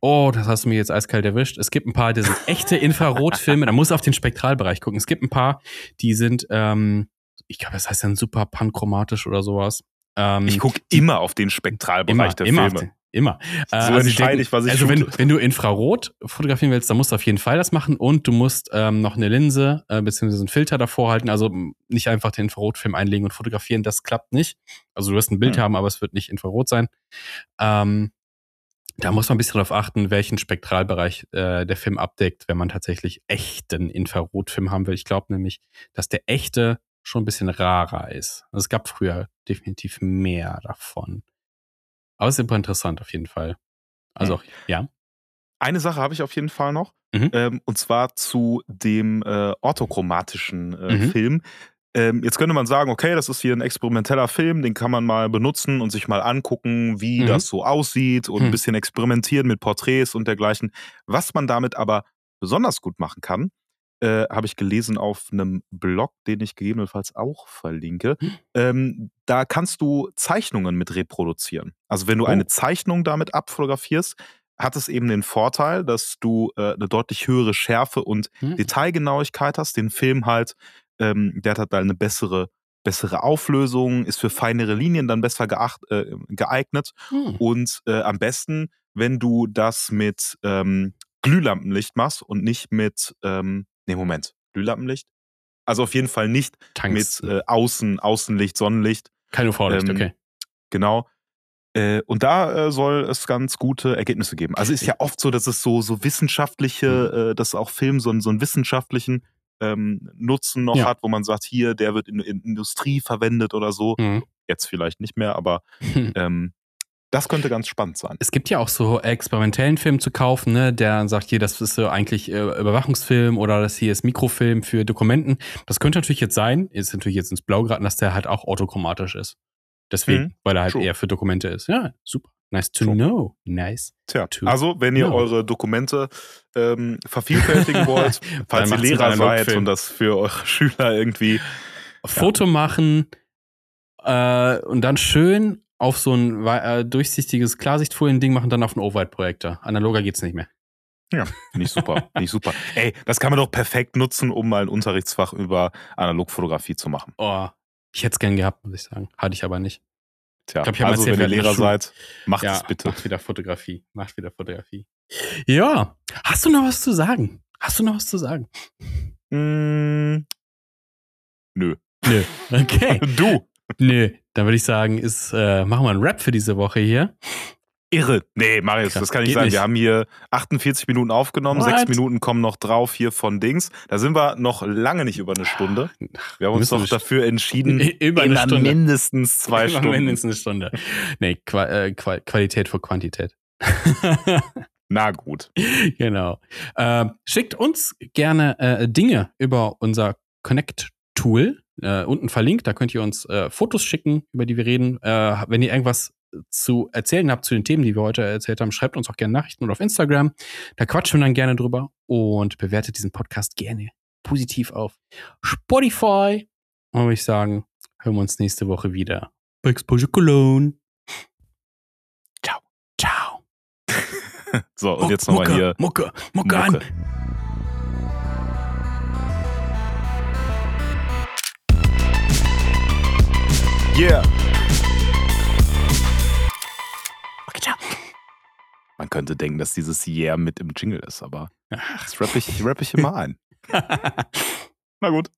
Oh, das hast du mir jetzt eiskalt erwischt. Es gibt ein paar, die sind echte Infrarotfilme. da muss auf den Spektralbereich gucken. Es gibt ein paar, die sind ähm, ich glaube, das heißt dann super panchromatisch oder sowas. Ähm, ich gucke immer auf den Spektralbereich immer, der immer Filme. Immer. So äh, also entscheide ich, was ich Also wenn, wenn, du Infrarot fotografieren willst, dann musst du auf jeden Fall das machen und du musst ähm, noch eine Linse äh, bzw. einen Filter davor halten. Also nicht einfach den Infrarotfilm einlegen und fotografieren, das klappt nicht. Also du wirst ein Bild hm. haben, aber es wird nicht Infrarot sein. Ähm, da muss man ein bisschen darauf achten, welchen Spektralbereich äh, der Film abdeckt, wenn man tatsächlich echten Infrarotfilm haben will. Ich glaube nämlich, dass der echte schon ein bisschen rarer ist. Also es gab früher definitiv mehr davon. Aber es ist super interessant auf jeden Fall. Also, mhm. ja. Eine Sache habe ich auf jeden Fall noch. Mhm. Ähm, und zwar zu dem äh, orthochromatischen äh, mhm. Film. Ähm, jetzt könnte man sagen, okay, das ist hier ein experimenteller Film, den kann man mal benutzen und sich mal angucken, wie mhm. das so aussieht und ein mhm. bisschen experimentieren mit Porträts und dergleichen. Was man damit aber besonders gut machen kann, äh, habe ich gelesen auf einem Blog, den ich gegebenenfalls auch verlinke. Hm. Ähm, da kannst du Zeichnungen mit reproduzieren. Also wenn du oh. eine Zeichnung damit abfotografierst, hat es eben den Vorteil, dass du äh, eine deutlich höhere Schärfe und hm. Detailgenauigkeit hast. Den Film halt, ähm, der hat halt eine bessere bessere Auflösung, ist für feinere Linien dann besser geacht, äh, geeignet. Hm. Und äh, am besten, wenn du das mit ähm, Glühlampenlicht machst und nicht mit ähm, Nee, Moment. Glühlampenlicht? Also auf jeden Fall nicht Tanks. mit äh, Außen, Außenlicht, Sonnenlicht. Kein UV-Licht, ähm, okay. Genau. Äh, und da äh, soll es ganz gute Ergebnisse geben. Also ist ja oft so, dass es so, so wissenschaftliche, mhm. äh, dass auch Film so, so einen wissenschaftlichen ähm, Nutzen noch ja. hat, wo man sagt, hier, der wird in, in Industrie verwendet oder so. Mhm. Jetzt vielleicht nicht mehr, aber ähm, das könnte ganz spannend sein. Es gibt ja auch so experimentellen Film zu kaufen, ne, der sagt hier, das ist so eigentlich äh, Überwachungsfilm oder das hier ist Mikrofilm für Dokumenten. Das könnte natürlich jetzt sein, ist natürlich jetzt ins Blau geraten, dass der halt auch autochromatisch ist. Deswegen, mhm. weil er halt True. eher für Dokumente ist. Ja, super. Nice to True. know. Nice. Tja, also wenn ihr know. eure Dokumente ähm, vervielfältigen wollt, falls ihr Lehrer seid und das für eure Schüler irgendwie Foto ja. machen äh, und dann schön auf so ein äh, durchsichtiges Klarsichtfolien-Ding machen, dann auf einen Overhead-Projektor. Analoger geht's nicht mehr. Ja, nicht super, nicht super. Ey, das kann man doch perfekt nutzen, um mal ein Unterrichtsfach über Analogfotografie zu machen. Oh, ich hätte es gern gehabt, muss ich sagen. Hatte ich aber nicht. Tja, ich glaub, ich also wenn ihr Lehrer seid, macht ja, es bitte. Macht wieder Fotografie. Macht wieder Fotografie. Ja, hast du noch was zu sagen? Hast du noch was zu sagen? Mm, nö. Nö. Okay. du. Nö, dann würde ich sagen, ist, äh, machen wir einen Rap für diese Woche hier. Irre. Nee, Marius, das kann nicht sein. Nicht. Wir haben hier 48 Minuten aufgenommen, What? sechs Minuten kommen noch drauf hier von Dings. Da sind wir noch lange nicht über eine Stunde. Wir haben uns doch dafür entschieden, über eine Stunde. mindestens zwei über Stunden. mindestens eine Stunde. Nee, Qua äh, Qua Qualität vor Quantität. Na gut. Genau. Äh, schickt uns gerne äh, Dinge über unser Connect-Tool äh, unten verlinkt. Da könnt ihr uns äh, Fotos schicken, über die wir reden. Äh, wenn ihr irgendwas zu erzählen habt zu den Themen, die wir heute erzählt haben, schreibt uns auch gerne Nachrichten oder auf Instagram. Da quatschen wir dann gerne drüber und bewertet diesen Podcast gerne positiv auf Spotify. Und würde ich sagen, hören wir uns nächste Woche wieder. Bei Exposure Cologne. Ciao. Ciao. so, und jetzt nochmal hier. Mucke, Mucke, Mucke an. Yeah. Okay, ciao. Man könnte denken, dass dieses Yeah mit im Jingle ist, aber das rappe ich, rapp ich immer ein. Na gut.